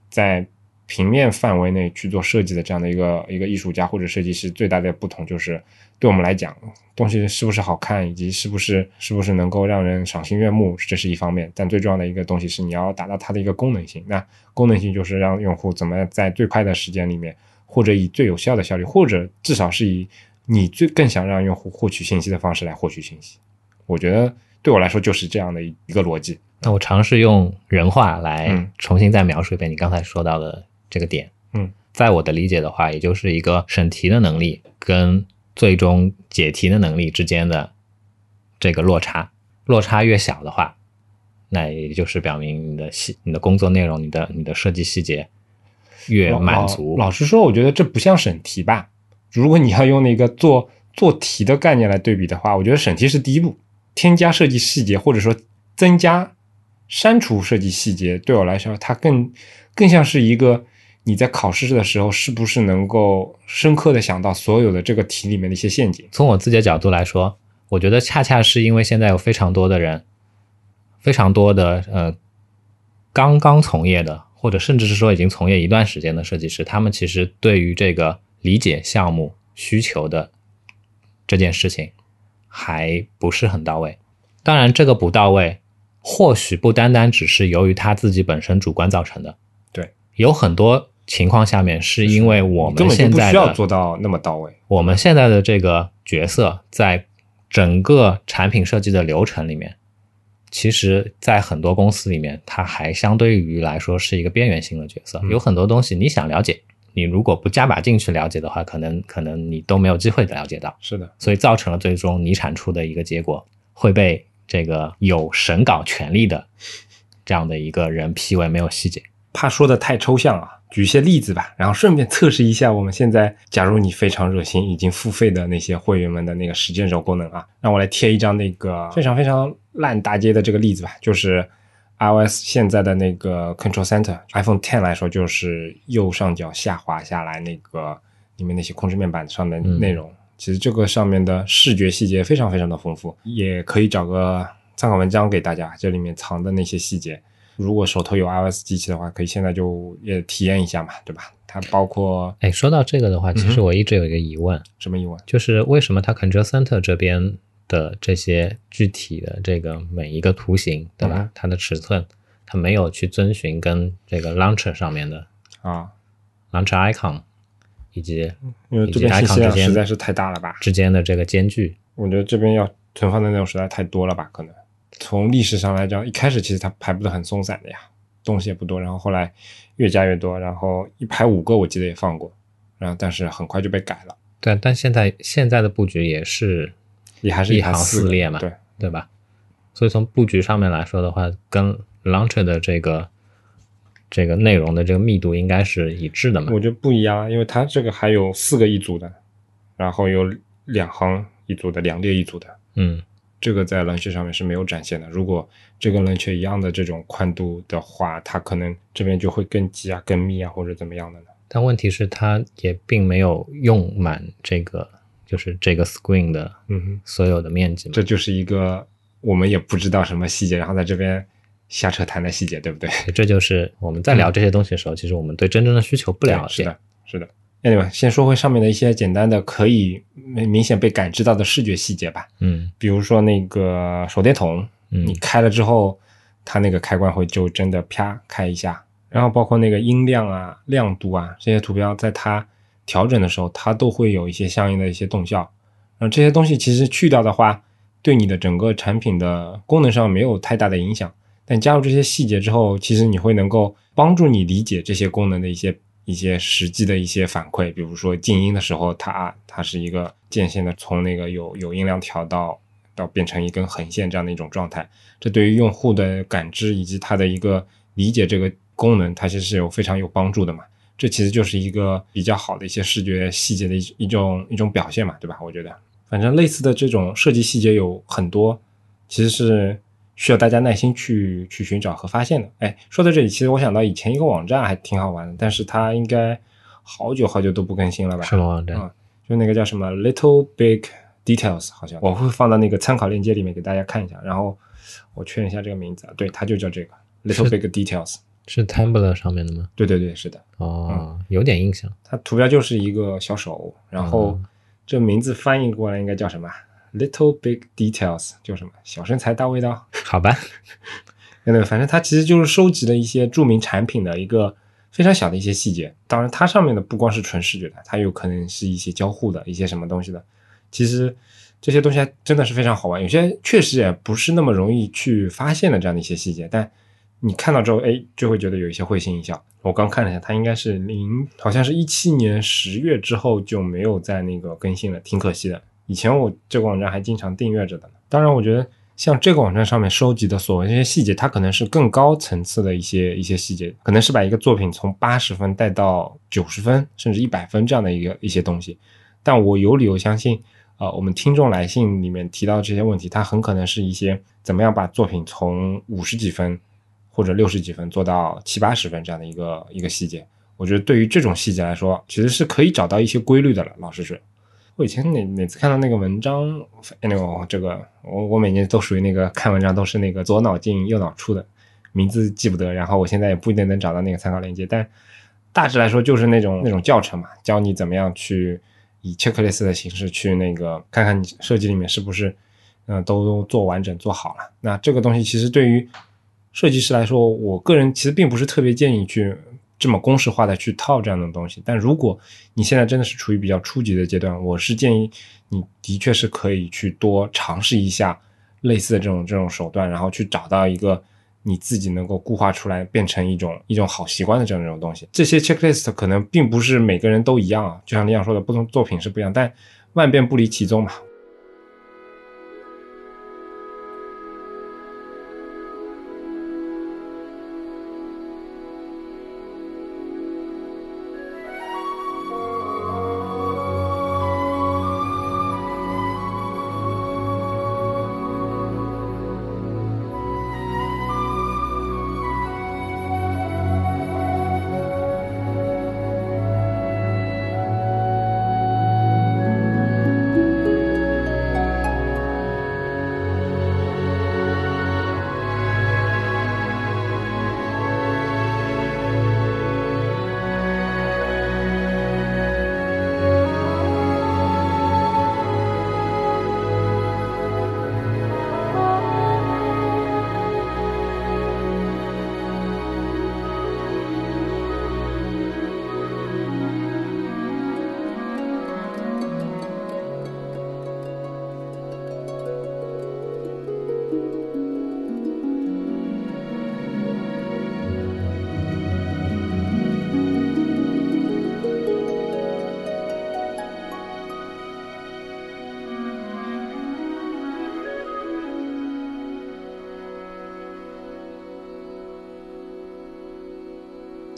在平面范围内去做设计的这样的一个一个艺术家或者设计师，最大的不同就是，对我们来讲，东西是不是好看，以及是不是是不是能够让人赏心悦目，这是一方面。但最重要的一个东西是，你要达到它的一个功能性。那功能性就是让用户怎么在最快的时间里面，或者以最有效的效率，或者至少是以你最更想让用户获取信息的方式来获取信息。我觉得对我来说就是这样的一个逻辑。那我尝试用人话来重新再描述一遍你刚才说到的。这个点，嗯，在我的理解的话，也就是一个审题的能力跟最终解题的能力之间的这个落差，落差越小的话，那也就是表明你的细、你的工作内容、你的、你的设计细节越满足。老实说，我觉得这不像审题吧？如果你要用那个做 (laughs) 做题的概念来对比的话，我觉得审题是第一步，添加设计细节或者说增加、删除设计细节，对我来说，它更更像是一个。你在考试的时候，是不是能够深刻的想到所有的这个题里面的一些陷阱？从我自己的角度来说，我觉得恰恰是因为现在有非常多的人，非常多的呃刚刚从业的，或者甚至是说已经从业一段时间的设计师，他们其实对于这个理解项目需求的这件事情还不是很到位。当然，这个不到位，或许不单单只是由于他自己本身主观造成的，对，有很多。情况下面是因为我们现在不需要做到那么到位。我们现在的这个角色，在整个产品设计的流程里面，其实，在很多公司里面，它还相对于来说是一个边缘性的角色。有很多东西你想了解，你如果不加把劲去了解的话，可能可能你都没有机会了解到。是的，所以造成了最终你产出的一个结果会被这个有审稿权利的这样的一个人批为没有细节。怕说的太抽象啊。举一些例子吧，然后顺便测试一下我们现在，假如你非常热心，已经付费的那些会员们的那个时间轴功能啊，让我来贴一张那个非常非常烂大街的这个例子吧，就是 iOS 现在的那个 Control Center，iPhone Ten 来说就是右上角下滑下来那个里面那些控制面板上的内容，其实这个上面的视觉细节非常非常的丰富，也可以找个参考文章给大家，这里面藏的那些细节。如果手头有 iOS 机器的话，可以现在就也体验一下嘛，对吧？它包括，哎，说到这个的话，其实我一直有一个疑问，什么疑问？就是为什么它 Control Center 这边的这些具体的这个每一个图形，对吧？它的尺寸，它没有去遵循跟这个 Launcher 上面的啊，Launcher Icon 以及因为这边信息量实在是太大了吧？之间的这个间距，我觉得这边要存放的内容实在太多了吧？可能。从历史上来讲，一开始其实它排布的很松散的呀，东西也不多。然后后来越加越多，然后一排五个我记得也放过，然后但是很快就被改了。对，但现在现在的布局也是也还是一行四列嘛，对对吧？所以从布局上面来说的话，跟 Launcher 的这个这个内容的这个密度应该是一致的嘛？我觉得不一样，因为它这个还有四个一组的，然后有两行一组的，两列一组的，嗯。这个在冷却上面是没有展现的。如果这个冷却一样的这种宽度的话，它可能这边就会更挤啊、更密啊，或者怎么样的呢？但问题是，它也并没有用满这个，就是这个 screen 的，嗯哼，所有的面积嘛。这就是一个我们也不知道什么细节，然后在这边瞎扯谈的细节，对不对？这就是我们在聊这些东西的时候，其实我们对真正的需求不了解。是的，是的。Anyway，先说回上面的一些简单的可以明明显被感知到的视觉细节吧。嗯比如说那个手电筒，嗯你开了之后，它那个开关会就真的啪开一下，然后包括那个音量啊、亮度啊这些图标，在它调整的时候，它都会有一些相应的一些动效。然后这些东西其实去掉的话，对你的整个产品的功能上没有太大的影响。但加入这些细节之后，其实你会能够帮助你理解这些功能的一些一些实际的一些反馈，比如说静音的时候，它它是一个渐线的从那个有有音量调到到变成一根横线这样的一种状态，这对于用户的感知以及他的一个理解这个功能，它其实是有非常有帮助的嘛。这其实就是一个比较好的一些视觉细节的一一种一种表现嘛，对吧？我觉得，反正类似的这种设计细节有很多，其实是需要大家耐心去去寻找和发现的。哎，说到这里，其实我想到以前一个网站还挺好玩的，但是它应该好久好久都不更新了吧？什么网站？啊、就那个叫什么 Little Big Details，好像我会放到那个参考链接里面给大家看一下。然后我确认一下这个名字，啊，对，它就叫这个 Little Big Details。是 Tumblr 上面的吗？对对对，是的，哦，有点印象。它图标就是一个小手，然后嗯这名字翻译过来应该叫什么？Little Big Details，叫什么小身材大味道。(laughs) 好吧，对对，反正它其实就是收集了一些著名产品的一个非常小的一些细节。当然，它上面的不光是纯视觉的，它有可能是一些交互的一些什么东西的。其实这些东西还真的是非常好玩，有些确实也不是那么容易去发现的这样的一些细节，但你看到之后，哎，就会觉得有一些会心一笑。我刚看了一下，它应该是零，好像是一七年十月之后就没有在那个更新了，挺可惜的。以前我这个网站还经常订阅着的呢。当然，我觉得像这个网站上面收集的所谓这些细节，它可能是更高层次的一些一些细节，可能是把一个作品从八十分带到九十分，甚至一百分这样的一个一些东西。但我有理由相信，呃，我们听众来信里面提到这些问题，它很可能是一些怎么样把作品从五十几分或者六十几分做到七八十分这样的一个一个细节。我觉得对于这种细节来说，其实是可以找到一些规律的了。老实说，我以前哪哪次看到那个文章，哎呦这个我我每年都属于那个看文章都是那个左脑进右脑出的，名字记不得，然后我现在也不一定能找到那个参考链接，但大致来说就是那种那种教程嘛，教你怎么样去以 checklist 的形式去那个看看你设计里面是不是嗯、呃都做完整做好了。那这个东西其实对于设计师来说，我个人其实并不是特别建议去这么公式化的去套这样的东西。但如果你现在真的是处于比较初级的阶段，我是建议你的确是可以去多尝试一下类似的这种这种手段，然后去找到一个你自己能够固化出来，变成一种一种好习惯的这样一种东西。这些 checklist 可能并不是每个人都一样啊，就像李想说的，不同作品是不一样，但万变不离其宗嘛。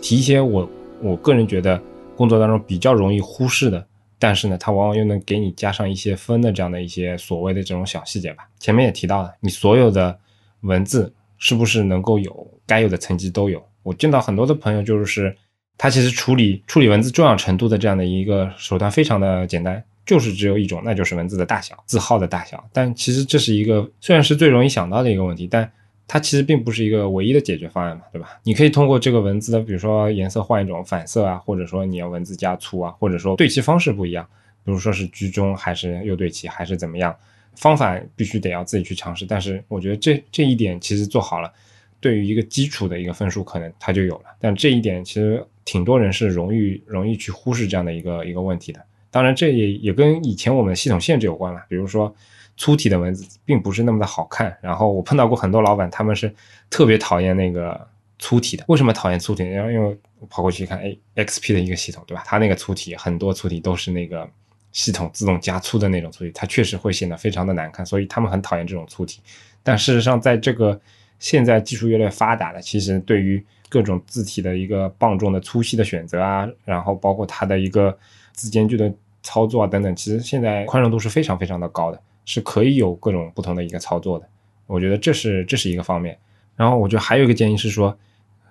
提一些我我个人觉得工作当中比较容易忽视的，但是呢，它往往又能给你加上一些分的这样的一些所谓的这种小细节吧。前面也提到了，你所有的文字是不是能够有该有的层级都有？我见到很多的朋友就是他其实处理处理文字重要程度的这样的一个手段非常的简单，就是只有一种，那就是文字的大小、字号的大小。但其实这是一个虽然是最容易想到的一个问题，但它其实并不是一个唯一的解决方案嘛，对吧？你可以通过这个文字的，比如说颜色换一种反色啊，或者说你要文字加粗啊，或者说对齐方式不一样，比如说是居中还是右对齐还是怎么样，方法必须得要自己去尝试。但是我觉得这这一点其实做好了，对于一个基础的一个分数可能它就有了。但这一点其实挺多人是容易容易去忽视这样的一个一个问题的。当然这也也跟以前我们系统限制有关了，比如说。粗体的文字并不是那么的好看，然后我碰到过很多老板，他们是特别讨厌那个粗体的。为什么讨厌粗体？然后因为跑过去一看，哎，XP 的一个系统，对吧？它那个粗体很多粗体都是那个系统自动加粗的那种粗体，它确实会显得非常的难看，所以他们很讨厌这种粗体。但事实上，在这个现在技术越来越发达了，其实对于各种字体的一个磅重的粗细的选择啊，然后包括它的一个字间距的操作啊等等，其实现在宽容度是非常非常的高的。是可以有各种不同的一个操作的，我觉得这是这是一个方面。然后我觉得还有一个建议是说，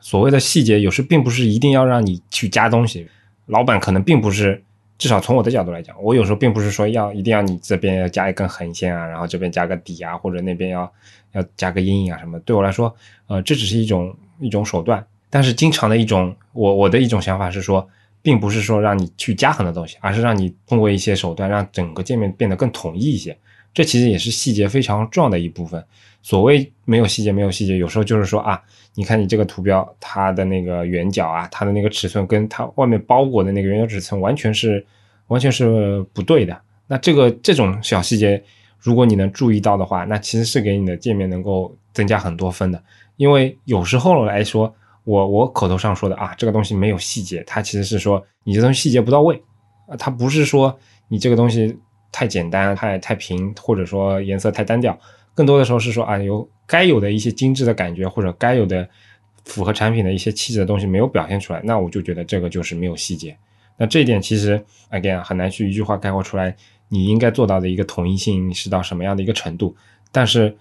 所谓的细节有时并不是一定要让你去加东西，老板可能并不是，至少从我的角度来讲，我有时候并不是说要一定要你这边要加一根横线啊，然后这边加个底啊，或者那边要要加个阴影啊什么。对我来说，呃，这只是一种一种手段。但是经常的一种我我的一种想法是说，并不是说让你去加很多东西，而是让你通过一些手段让整个界面变得更统一一些。这其实也是细节非常重要的一部分。所谓没有细节，没有细节，有时候就是说啊，你看你这个图标，它的那个圆角啊，它的那个尺寸跟它外面包裹的那个圆角尺寸完全是完全是不对的。那这个这种小细节，如果你能注意到的话，那其实是给你的界面能够增加很多分的。因为有时候来说，我我口头上说的啊，这个东西没有细节，它其实是说你这东西细节不到位啊，它不是说你这个东西。太简单，太太平，或者说颜色太单调，更多的时候是说啊，有该有的一些精致的感觉，或者该有的符合产品的一些气质的东西没有表现出来，那我就觉得这个就是没有细节。那这一点其实 again 很难去一句话概括出来，你应该做到的一个统一性是到什么样的一个程度。但是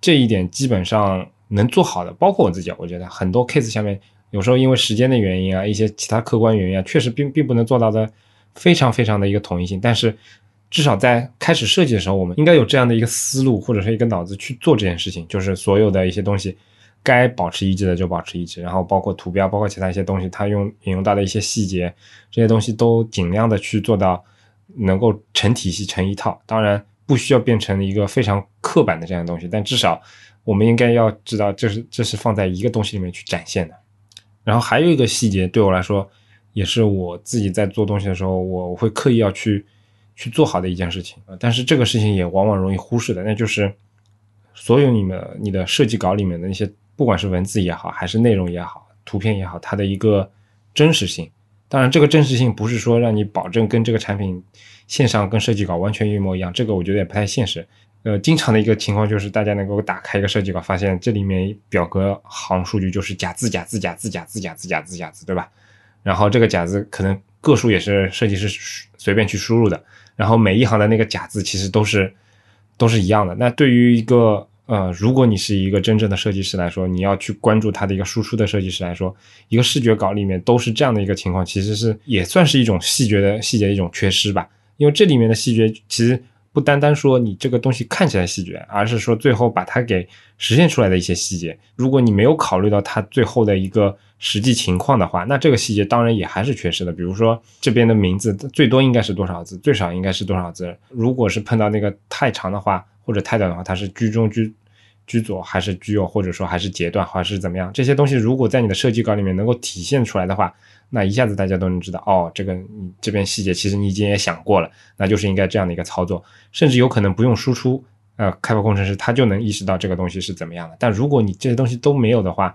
这一点基本上能做好的，包括我自己，我觉得很多 case 下面有时候因为时间的原因啊，一些其他客观原因啊，确实并并不能做到的非常非常的一个统一性，但是。至少在开始设计的时候，我们应该有这样的一个思路，或者是一个脑子去做这件事情。就是所有的一些东西，该保持一致的就保持一致，然后包括图标，包括其他一些东西，它用引用到的一些细节，这些东西都尽量的去做到能够成体系、成一套。当然，不需要变成一个非常刻板的这样的东西，但至少我们应该要知道，这是这是放在一个东西里面去展现的。然后还有一个细节，对我来说，也是我自己在做东西的时候，我我会刻意要去。去做好的一件事情啊，但是这个事情也往往容易忽视的，那就是所有你们你的设计稿里面的那些，不管是文字也好，还是内容也好，图片也好，它的一个真实性。当然，这个真实性不是说让你保证跟这个产品线上跟设计稿完全一模一样，这个我觉得也不太现实。呃，经常的一个情况就是大家能够打开一个设计稿，发现这里面表格行数据就是假字假字假字假字假字假字假字，对吧？然后这个假字可能个数也是设计师随便去输入的。然后每一行的那个假字其实都是都是一样的。那对于一个呃，如果你是一个真正的设计师来说，你要去关注它的一个输出的设计师来说，一个视觉稿里面都是这样的一个情况，其实是也算是一种细节的细节的一种缺失吧。因为这里面的细节其实不单单说你这个东西看起来细节，而是说最后把它给实现出来的一些细节。如果你没有考虑到它最后的一个。实际情况的话，那这个细节当然也还是缺失的。比如说这边的名字最多应该是多少字，最少应该是多少字。如果是碰到那个太长的话，或者太短的话，它是居中居居左还是居右，或者说还是截断还是怎么样？这些东西如果在你的设计稿里面能够体现出来的话，那一下子大家都能知道哦，这个你这边细节其实你已经也想过了，那就是应该这样的一个操作，甚至有可能不用输出，呃，开发工程师他就能意识到这个东西是怎么样的。但如果你这些东西都没有的话，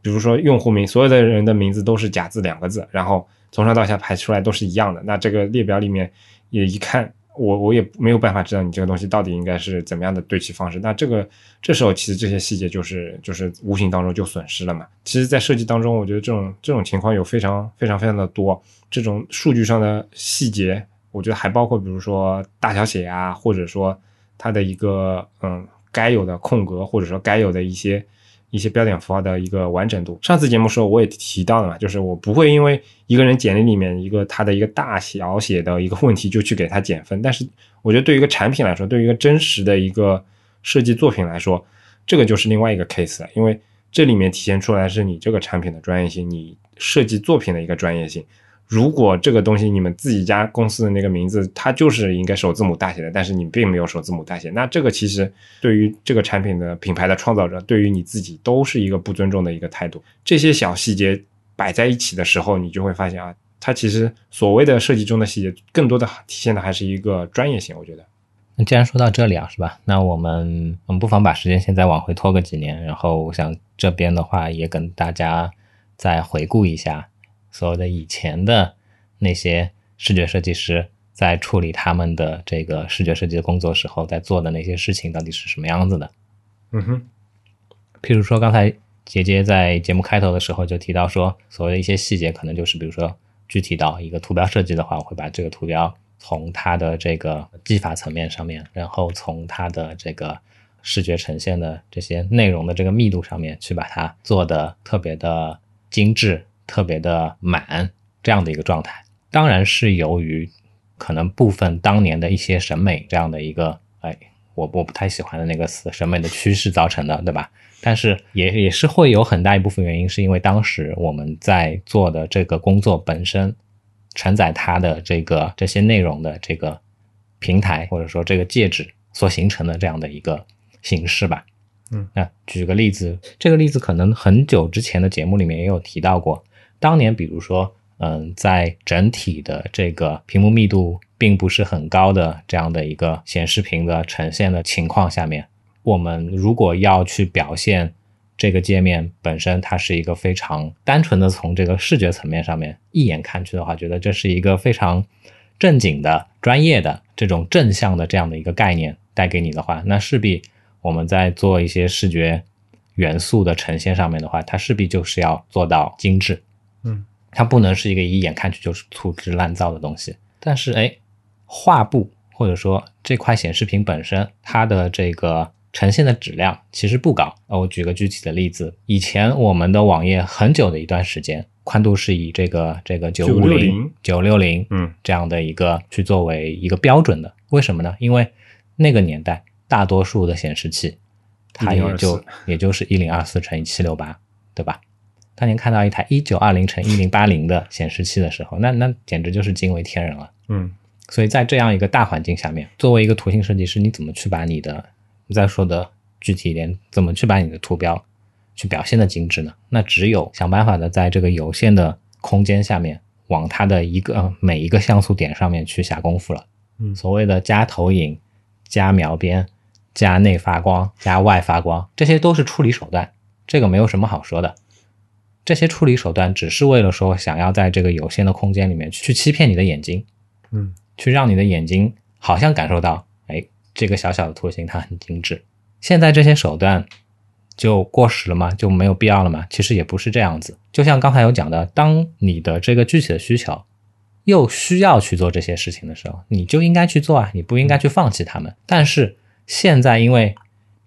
比如说用户名，所有的人的名字都是假字两个字，然后从上到下排出来都是一样的，那这个列表里面也一看，我我也没有办法知道你这个东西到底应该是怎么样的对齐方式。那这个这时候其实这些细节就是就是无形当中就损失了嘛。其实，在设计当中，我觉得这种这种情况有非常非常非常的多。这种数据上的细节，我觉得还包括比如说大小写啊，或者说它的一个嗯该有的空格，或者说该有的一些。一些标点符号的一个完整度。上次节目时候我也提到了嘛，就是我不会因为一个人简历里面一个他的一个大小写的一个问题就去给他减分。但是我觉得对于一个产品来说，对于一个真实的一个设计作品来说，这个就是另外一个 case 了，因为这里面体现出来是你这个产品的专业性，你设计作品的一个专业性。如果这个东西你们自己家公司的那个名字，它就是应该首字母大写的，但是你并没有首字母大写，那这个其实对于这个产品的品牌的创造者，对于你自己都是一个不尊重的一个态度。这些小细节摆在一起的时候，你就会发现啊，它其实所谓的设计中的细节，更多的体现的还是一个专业性。我觉得，那既然说到这里啊，是吧？那我们我们不妨把时间现在往回拖个几年，然后我想这边的话也跟大家再回顾一下。所有的以前的那些视觉设计师在处理他们的这个视觉设计的工作时候，在做的那些事情到底是什么样子的？嗯哼，譬如说刚才杰杰在节目开头的时候就提到说，所谓的一些细节，可能就是比如说具体到一个图标设计的话，我会把这个图标从它的这个技法层面上面，然后从它的这个视觉呈现的这些内容的这个密度上面去把它做的特别的精致。特别的满这样的一个状态，当然是由于可能部分当年的一些审美这样的一个，哎，我我不太喜欢的那个词，审美的趋势造成的，对吧？但是也也是会有很大一部分原因，是因为当时我们在做的这个工作本身承载它的这个这些内容的这个平台或者说这个介质所形成的这样的一个形式吧。嗯，那举个例子，这个例子可能很久之前的节目里面也有提到过。当年，比如说，嗯，在整体的这个屏幕密度并不是很高的这样的一个显示屏的呈现的情况下面，我们如果要去表现这个界面本身，它是一个非常单纯的从这个视觉层面上面一眼看去的话，觉得这是一个非常正经的、专业的这种正向的这样的一个概念带给你的话，那势必我们在做一些视觉元素的呈现上面的话，它势必就是要做到精致。嗯，它不能是一个一眼看去就是粗制滥造的东西。但是，哎，画布或者说这块显示屏本身，它的这个呈现的质量其实不高。呃，我举个具体的例子，以前我们的网页很久的一段时间，宽度是以这个这个九五零、九六零，嗯，这样的一个去作为一个标准的。为什么呢？因为那个年代大多数的显示器，它也就也就是一零二四乘以七六八，对吧？当年看到一台一九二零乘一零八零的显示器的时候，那那简直就是惊为天人了。嗯，所以在这样一个大环境下面，作为一个图形设计师，你怎么去把你的，你再说的具体一点，怎么去把你的图标去表现的精致呢？那只有想办法的在这个有限的空间下面，往它的一个每一个像素点上面去下功夫了。嗯，所谓的加投影、加描边、加内发光、加外发光，这些都是处理手段，这个没有什么好说的。这些处理手段只是为了说，想要在这个有限的空间里面去欺骗你的眼睛，嗯，去让你的眼睛好像感受到，哎，这个小小的图形它很精致。现在这些手段就过时了吗？就没有必要了吗？其实也不是这样子。就像刚才有讲的，当你的这个具体的需求又需要去做这些事情的时候，你就应该去做啊，你不应该去放弃他们。但是现在因为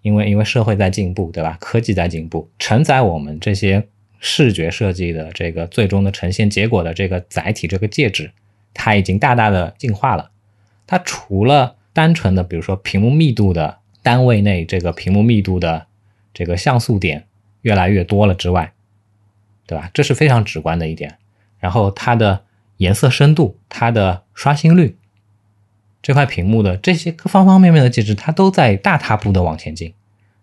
因为因为社会在进步，对吧？科技在进步，承载我们这些。视觉设计的这个最终的呈现结果的这个载体，这个介质，它已经大大的进化了。它除了单纯的，比如说屏幕密度的单位内这个屏幕密度的这个像素点越来越多了之外，对吧？这是非常直观的一点。然后它的颜色深度、它的刷新率，这块屏幕的这些各方方面面的介质，它都在大踏步的往前进。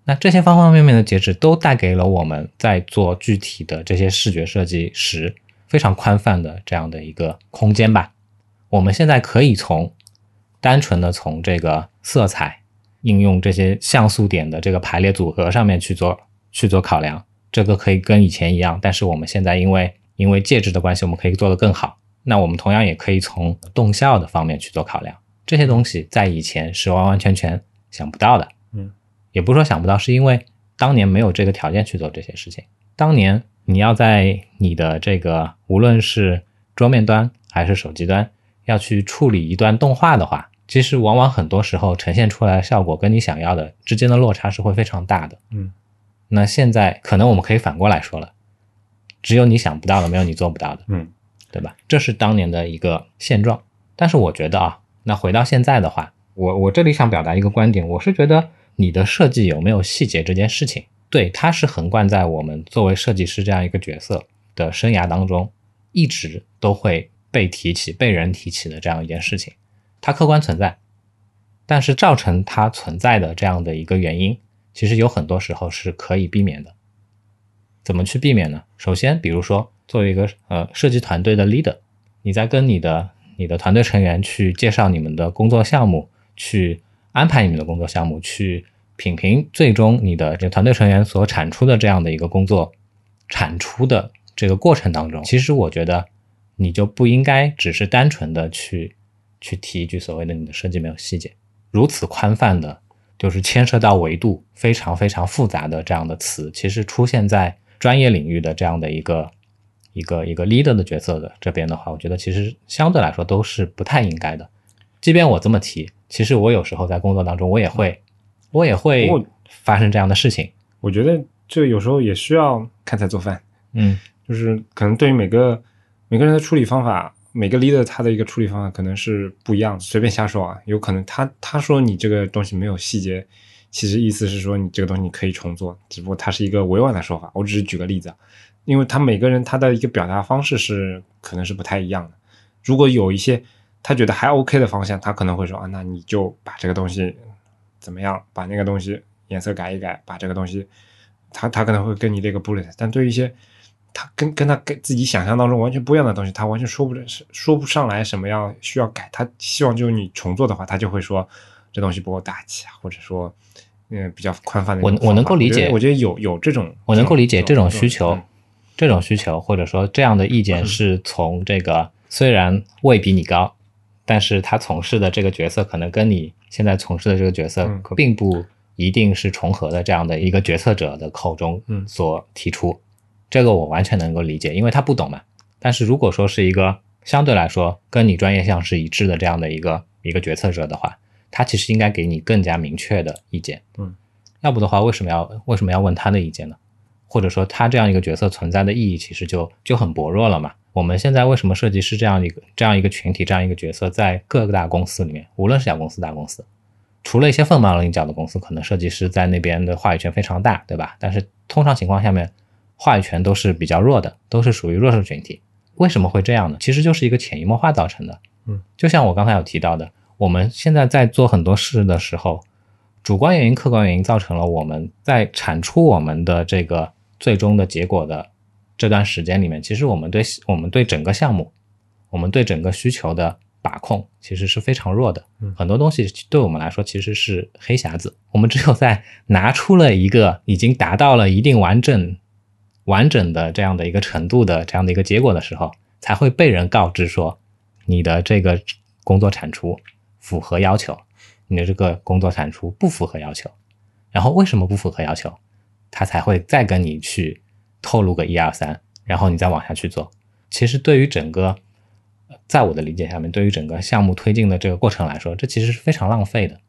那这些方方面面的介质都带给了我们在做具体的这些视觉设计时非常宽泛的这样的一个空间吧。我们现在可以从单纯的从这个色彩应用这些像素点的这个排列组合上面去做去做考量，这个可以跟以前一样。但是我们现在因为因为介质的关系，我们可以做得更好。那我们同样也可以从动效的方面去做考量，这些东西在以前是完完全全想不到的。嗯也不是说想不到，是因为当年没有这个条件去做这些事情。当年你要在你的这个无论是桌面端还是手机端，要去处理一段动画的话，其实往往很多时候呈现出来的效果跟你想要的之间的落差是会非常大的。嗯，那现在可能我们可以反过来说了，只有你想不到的，没有你做不到的，嗯，对吧？这是当年的一个现状。但是我觉得啊，那回到现在的话，我我这里想表达一个观点，我是觉得你的设计有没有细节这件事情，对，它是横贯在我们作为设计师这样一个角色的生涯当中，一直都会被提起、被人提起的这样一件事情，它客观存在。但是造成它存在的这样的一个原因，其实有很多时候是可以避免的。怎么去避免呢？首先，比如说作为一个呃设计团队的 leader，你在跟你的你的团队成员去介绍你们的工作项目，去安排你们的工作项目，去品评最终你的这团队成员所产出的这样的一个工作产出的这个过程当中，其实我觉得你就不应该只是单纯的去去提一句所谓的你的设计没有细节。如此宽泛的，就是牵涉到维度非常非常复杂的这样的词，其实出现在专业领域的这样的一个一个一个 leader 的角色的这边的话，我觉得其实相对来说都是不太应该的。即便我这么提，其实我有时候在工作当中，我也会我也会发生这样的事情。我觉得这有时候也需要看菜做饭，嗯，就是可能对于每个每个人的处理方法。每个 leader 他的一个处理方法可能是不一样的，随便瞎说啊，有可能他他说你这个东西没有细节，其实意思是说你这个东西你可以重做，只不过他是一个委婉的说法。我只是举个例子啊，因为他每个人他的一个表达方式是可能是不太一样的。如果有一些他觉得还 OK 的方向，他可能会说啊，那你就把这个东西怎么样，把那个东西颜色改一改，把这个东西，他他可能会跟你列个 bullet。但对于一些他跟跟他跟自己想象当中完全不一样的东西，他完全说不是说不上来什么样需要改。他希望就是你重做的话，他就会说这东西不够大气啊，或者说嗯比较宽泛的。我我能够理解，我觉得有有这种，我能够理解这种需求，这种需求或者说这样的意见 (laughs) 是从这个虽然位比你高，但是他从事的这个角色可能跟你现在从事的这个角色并不一定是重合的这样的一个决策者的口中所提出。这个我完全能够理解，因为他不懂嘛。但是如果说是一个相对来说跟你专业项是一致的这样的一个一个决策者的话，他其实应该给你更加明确的意见。嗯，要不的话，为什么要为什么要问他的意见呢？或者说他这样一个角色存在的意义其实就就很薄弱了嘛？我们现在为什么设计师这样一个这样一个群体这样一个角色在各个大公司里面，无论是小公司大公司，除了一些凤毛麟角的公司，可能设计师在那边的话语权非常大，对吧？但是通常情况下面。话语权都是比较弱的，都是属于弱势群体。为什么会这样呢？其实就是一个潜移默化造成的。嗯，就像我刚才有提到的，我们现在在做很多事的时候，主观原因、客观原因造成了我们在产出我们的这个最终的结果的这段时间里面，其实我们对我们对整个项目，我们对整个需求的把控其实是非常弱的。很多东西对我们来说其实是黑匣子。我们只有在拿出了一个已经达到了一定完整。完整的这样的一个程度的这样的一个结果的时候，才会被人告知说，你的这个工作产出符合要求，你的这个工作产出不符合要求。然后为什么不符合要求，他才会再跟你去透露个一二三，然后你再往下去做。其实对于整个，在我的理解下面，对于整个项目推进的这个过程来说，这其实是非常浪费的。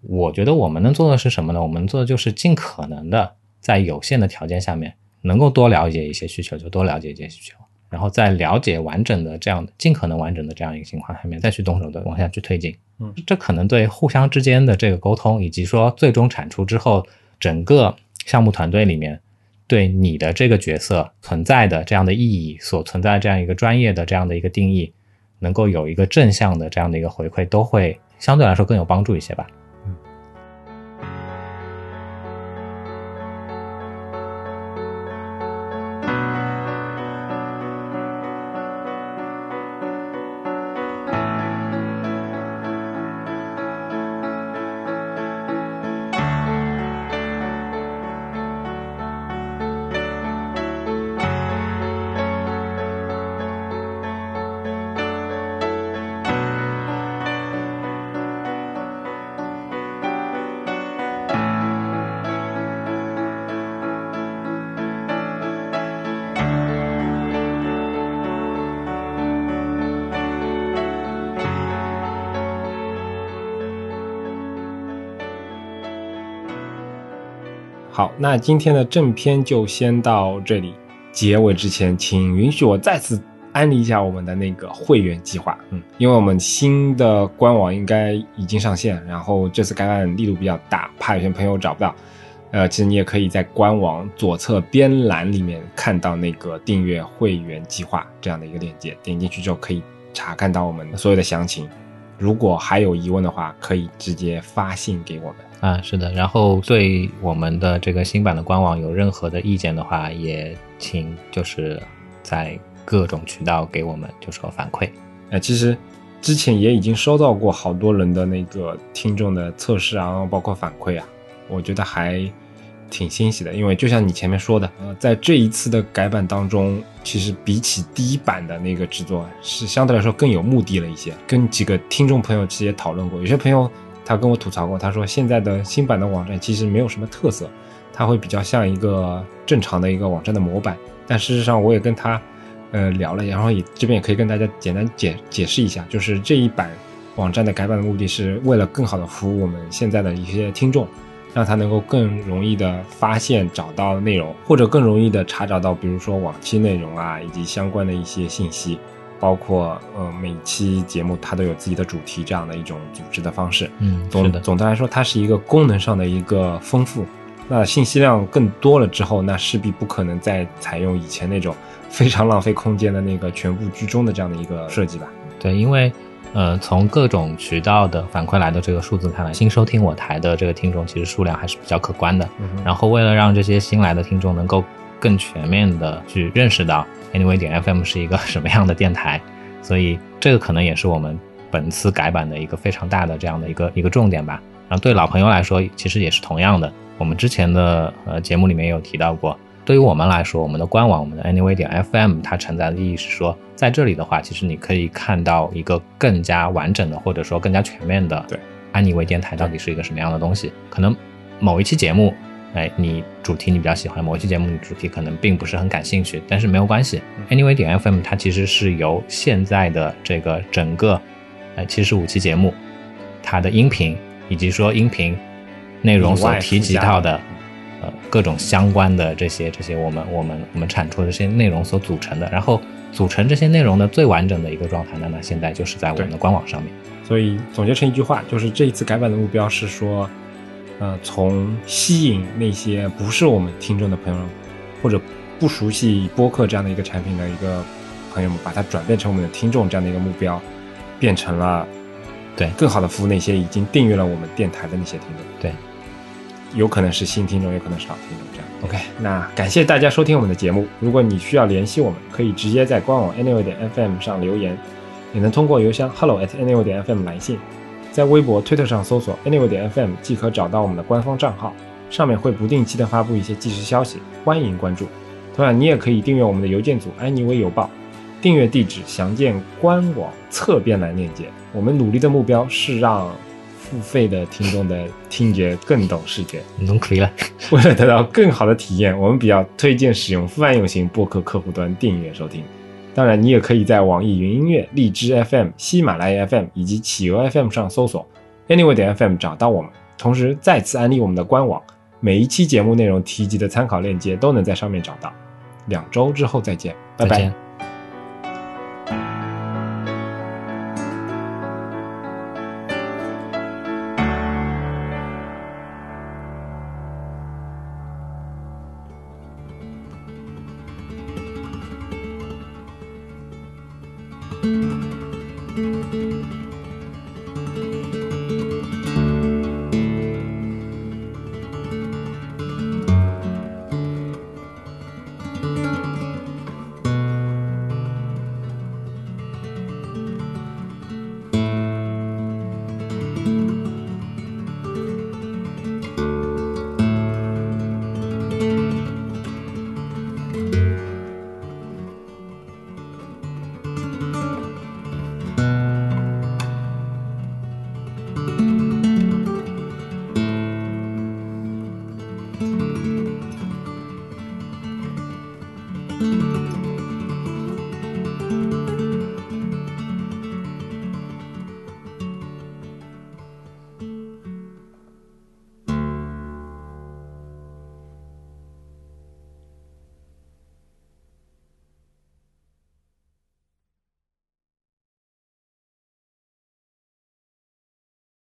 我觉得我们能做的是什么呢？我们做的就是尽可能的在有限的条件下面。能够多了解一些需求，就多了解一些需求，然后在了解完整的这样、尽可能完整的这样一个情况下面，再去动手的往下去推进。嗯，这可能对互相之间的这个沟通，以及说最终产出之后，整个项目团队里面对你的这个角色存在的这样的意义，所存在这样一个专业的这样的一个定义，能够有一个正向的这样的一个回馈，都会相对来说更有帮助一些吧。好，那今天的正片就先到这里。结尾之前，请允许我再次安利一下我们的那个会员计划。嗯，因为我们新的官网应该已经上线，然后这次改版力度比较大，怕有些朋友找不到。呃，其实你也可以在官网左侧边栏里面看到那个订阅会员计划这样的一个链接，点进去之后可以查看到我们所有的详情。如果还有疑问的话，可以直接发信给我们。啊，是的。然后对我们的这个新版的官网有任何的意见的话，也请就是在各种渠道给我们就说反馈。哎，其实之前也已经收到过好多人的那个听众的测试啊，包括反馈啊，我觉得还。挺欣喜的，因为就像你前面说的，呃，在这一次的改版当中，其实比起第一版的那个制作，是相对来说更有目的了一些。跟几个听众朋友其实也讨论过，有些朋友他跟我吐槽过，他说现在的新版的网站其实没有什么特色，它会比较像一个正常的一个网站的模板。但事实上，我也跟他呃聊了，然后也这边也可以跟大家简单解解释一下，就是这一版网站的改版的目的是为了更好的服务我们现在的一些听众。让他能够更容易的发现、找到内容，或者更容易的查找到，比如说往期内容啊，以及相关的一些信息，包括呃每期节目它都有自己的主题这样的一种组织的方式。嗯，总总的来说，它是一个功能上的一个丰富。那信息量更多了之后，那势必不可能再采用以前那种非常浪费空间的那个全部居中的这样的一个设计吧？对，因为。呃，从各种渠道的反馈来的这个数字看来，新收听我台的这个听众其实数量还是比较可观的。然后，为了让这些新来的听众能够更全面的去认识到 Anyway 点 FM 是一个什么样的电台，所以这个可能也是我们本次改版的一个非常大的这样的一个一个重点吧。然后，对老朋友来说，其实也是同样的。我们之前的呃节目里面有提到过。对于我们来说，我们的官网，我们的 Anyway 点 FM，它承载的意义是说，在这里的话，其实你可以看到一个更加完整的，或者说更加全面的，对，安妮微电台到底是一个什么样的东西？可能某一期节目，哎，你主题你比较喜欢，某一期节目你主题可能并不是很感兴趣，但是没有关系，Anyway 点 FM 它其实是由现在的这个整个，呃，七十五期节目，它的音频以及说音频内容所提及到的。呃，各种相关的这些这些，我们我们我们产出的这些内容所组成的，然后组成这些内容的最完整的一个状态，那么现在就是在我们的官网上面。所以总结成一句话，就是这一次改版的目标是说，呃，从吸引那些不是我们听众的朋友，或者不熟悉播客这样的一个产品的一个朋友们，把它转变成我们的听众这样的一个目标，变成了对更好的服务那些已经订阅了我们电台的那些听众。对。有可能是新听众，有可能是老听众，这样 OK。那感谢大家收听我们的节目。如果你需要联系我们，可以直接在官网 anyway 点 fm 上留言，也能通过邮箱 hello at anyway 点 fm 来信。在微博、推特上搜索 anyway 点 fm 即可找到我们的官方账号，上面会不定期的发布一些即时消息，欢迎关注。同样，你也可以订阅我们的邮件组安妮微邮报，订阅地址详见官网侧边栏链接。我们努力的目标是让。付费的听众的 (laughs) 听觉更懂视觉，能可以了。为了得到更好的体验，我们比较推荐使用泛用型播客客户端订阅收听。当然，你也可以在网易云音乐、荔枝 FM、喜马拉雅 FM 以及企鹅 FM 上搜索 Anyway 点 FM 找到我们。同时，再次安利我们的官网，每一期节目内容提及的参考链接都能在上面找到。两周之后再见，拜拜。